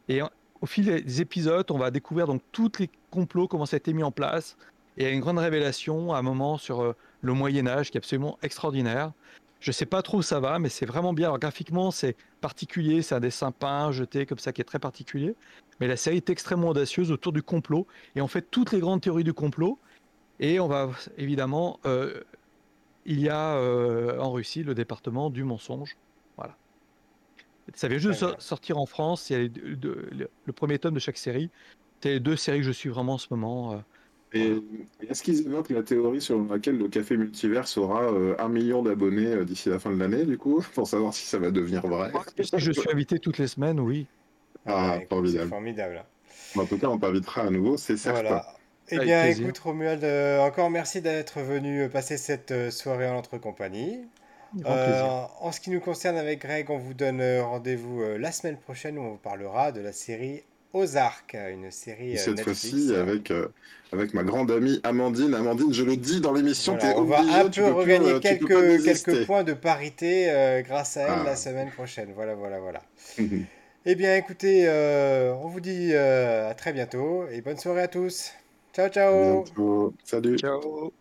Speaker 3: Et au fil des épisodes, on va découvrir donc tous les complots, comment ça a été mis en place. Et il y a une grande révélation à un moment sur euh, le Moyen Âge qui est absolument extraordinaire. Je ne sais pas trop où ça va, mais c'est vraiment bien. Alors graphiquement, c'est particulier, c'est un dessin peint, jeté comme ça qui est très particulier. Mais la série est extrêmement audacieuse autour du complot. Et on fait toutes les grandes théories du complot. Et on va évidemment euh, il y a euh, en Russie le département du mensonge. Voilà. Ça vient juste de sortir en France. Il y a le premier tome de chaque série. C'est les deux séries que je suis vraiment en ce moment. Euh.
Speaker 2: Et est-ce qu'ils évoquent la théorie sur laquelle le Café Multiverse aura euh, un million d'abonnés d'ici la fin de l'année, du coup, pour savoir si ça va devenir vrai?
Speaker 3: Je suis invité toutes les semaines, oui.
Speaker 2: Ah, formidable.
Speaker 1: formidable.
Speaker 2: En tout cas, on t'invitera à nouveau, c'est certain.
Speaker 1: Eh bien, écoute, Romuald, euh, encore merci d'être venu euh, passer cette euh, soirée en notre compagnie. en ce qui nous concerne avec Greg, on vous donne rendez-vous la semaine prochaine où on vous parlera de la série Ozark, une série
Speaker 2: Cette fois-ci avec, avec ma grande amie Amandine. Amandine, je le dis dans l'émission,
Speaker 1: on va un peu regagner quelques, quelques points de parité grâce à elle la ah. semaine prochaine. Voilà, voilà, voilà. eh bien, écoutez, on vous dit à très bientôt et bonne soirée à tous. Ciao, ciao.
Speaker 2: Salut.
Speaker 3: Ciao.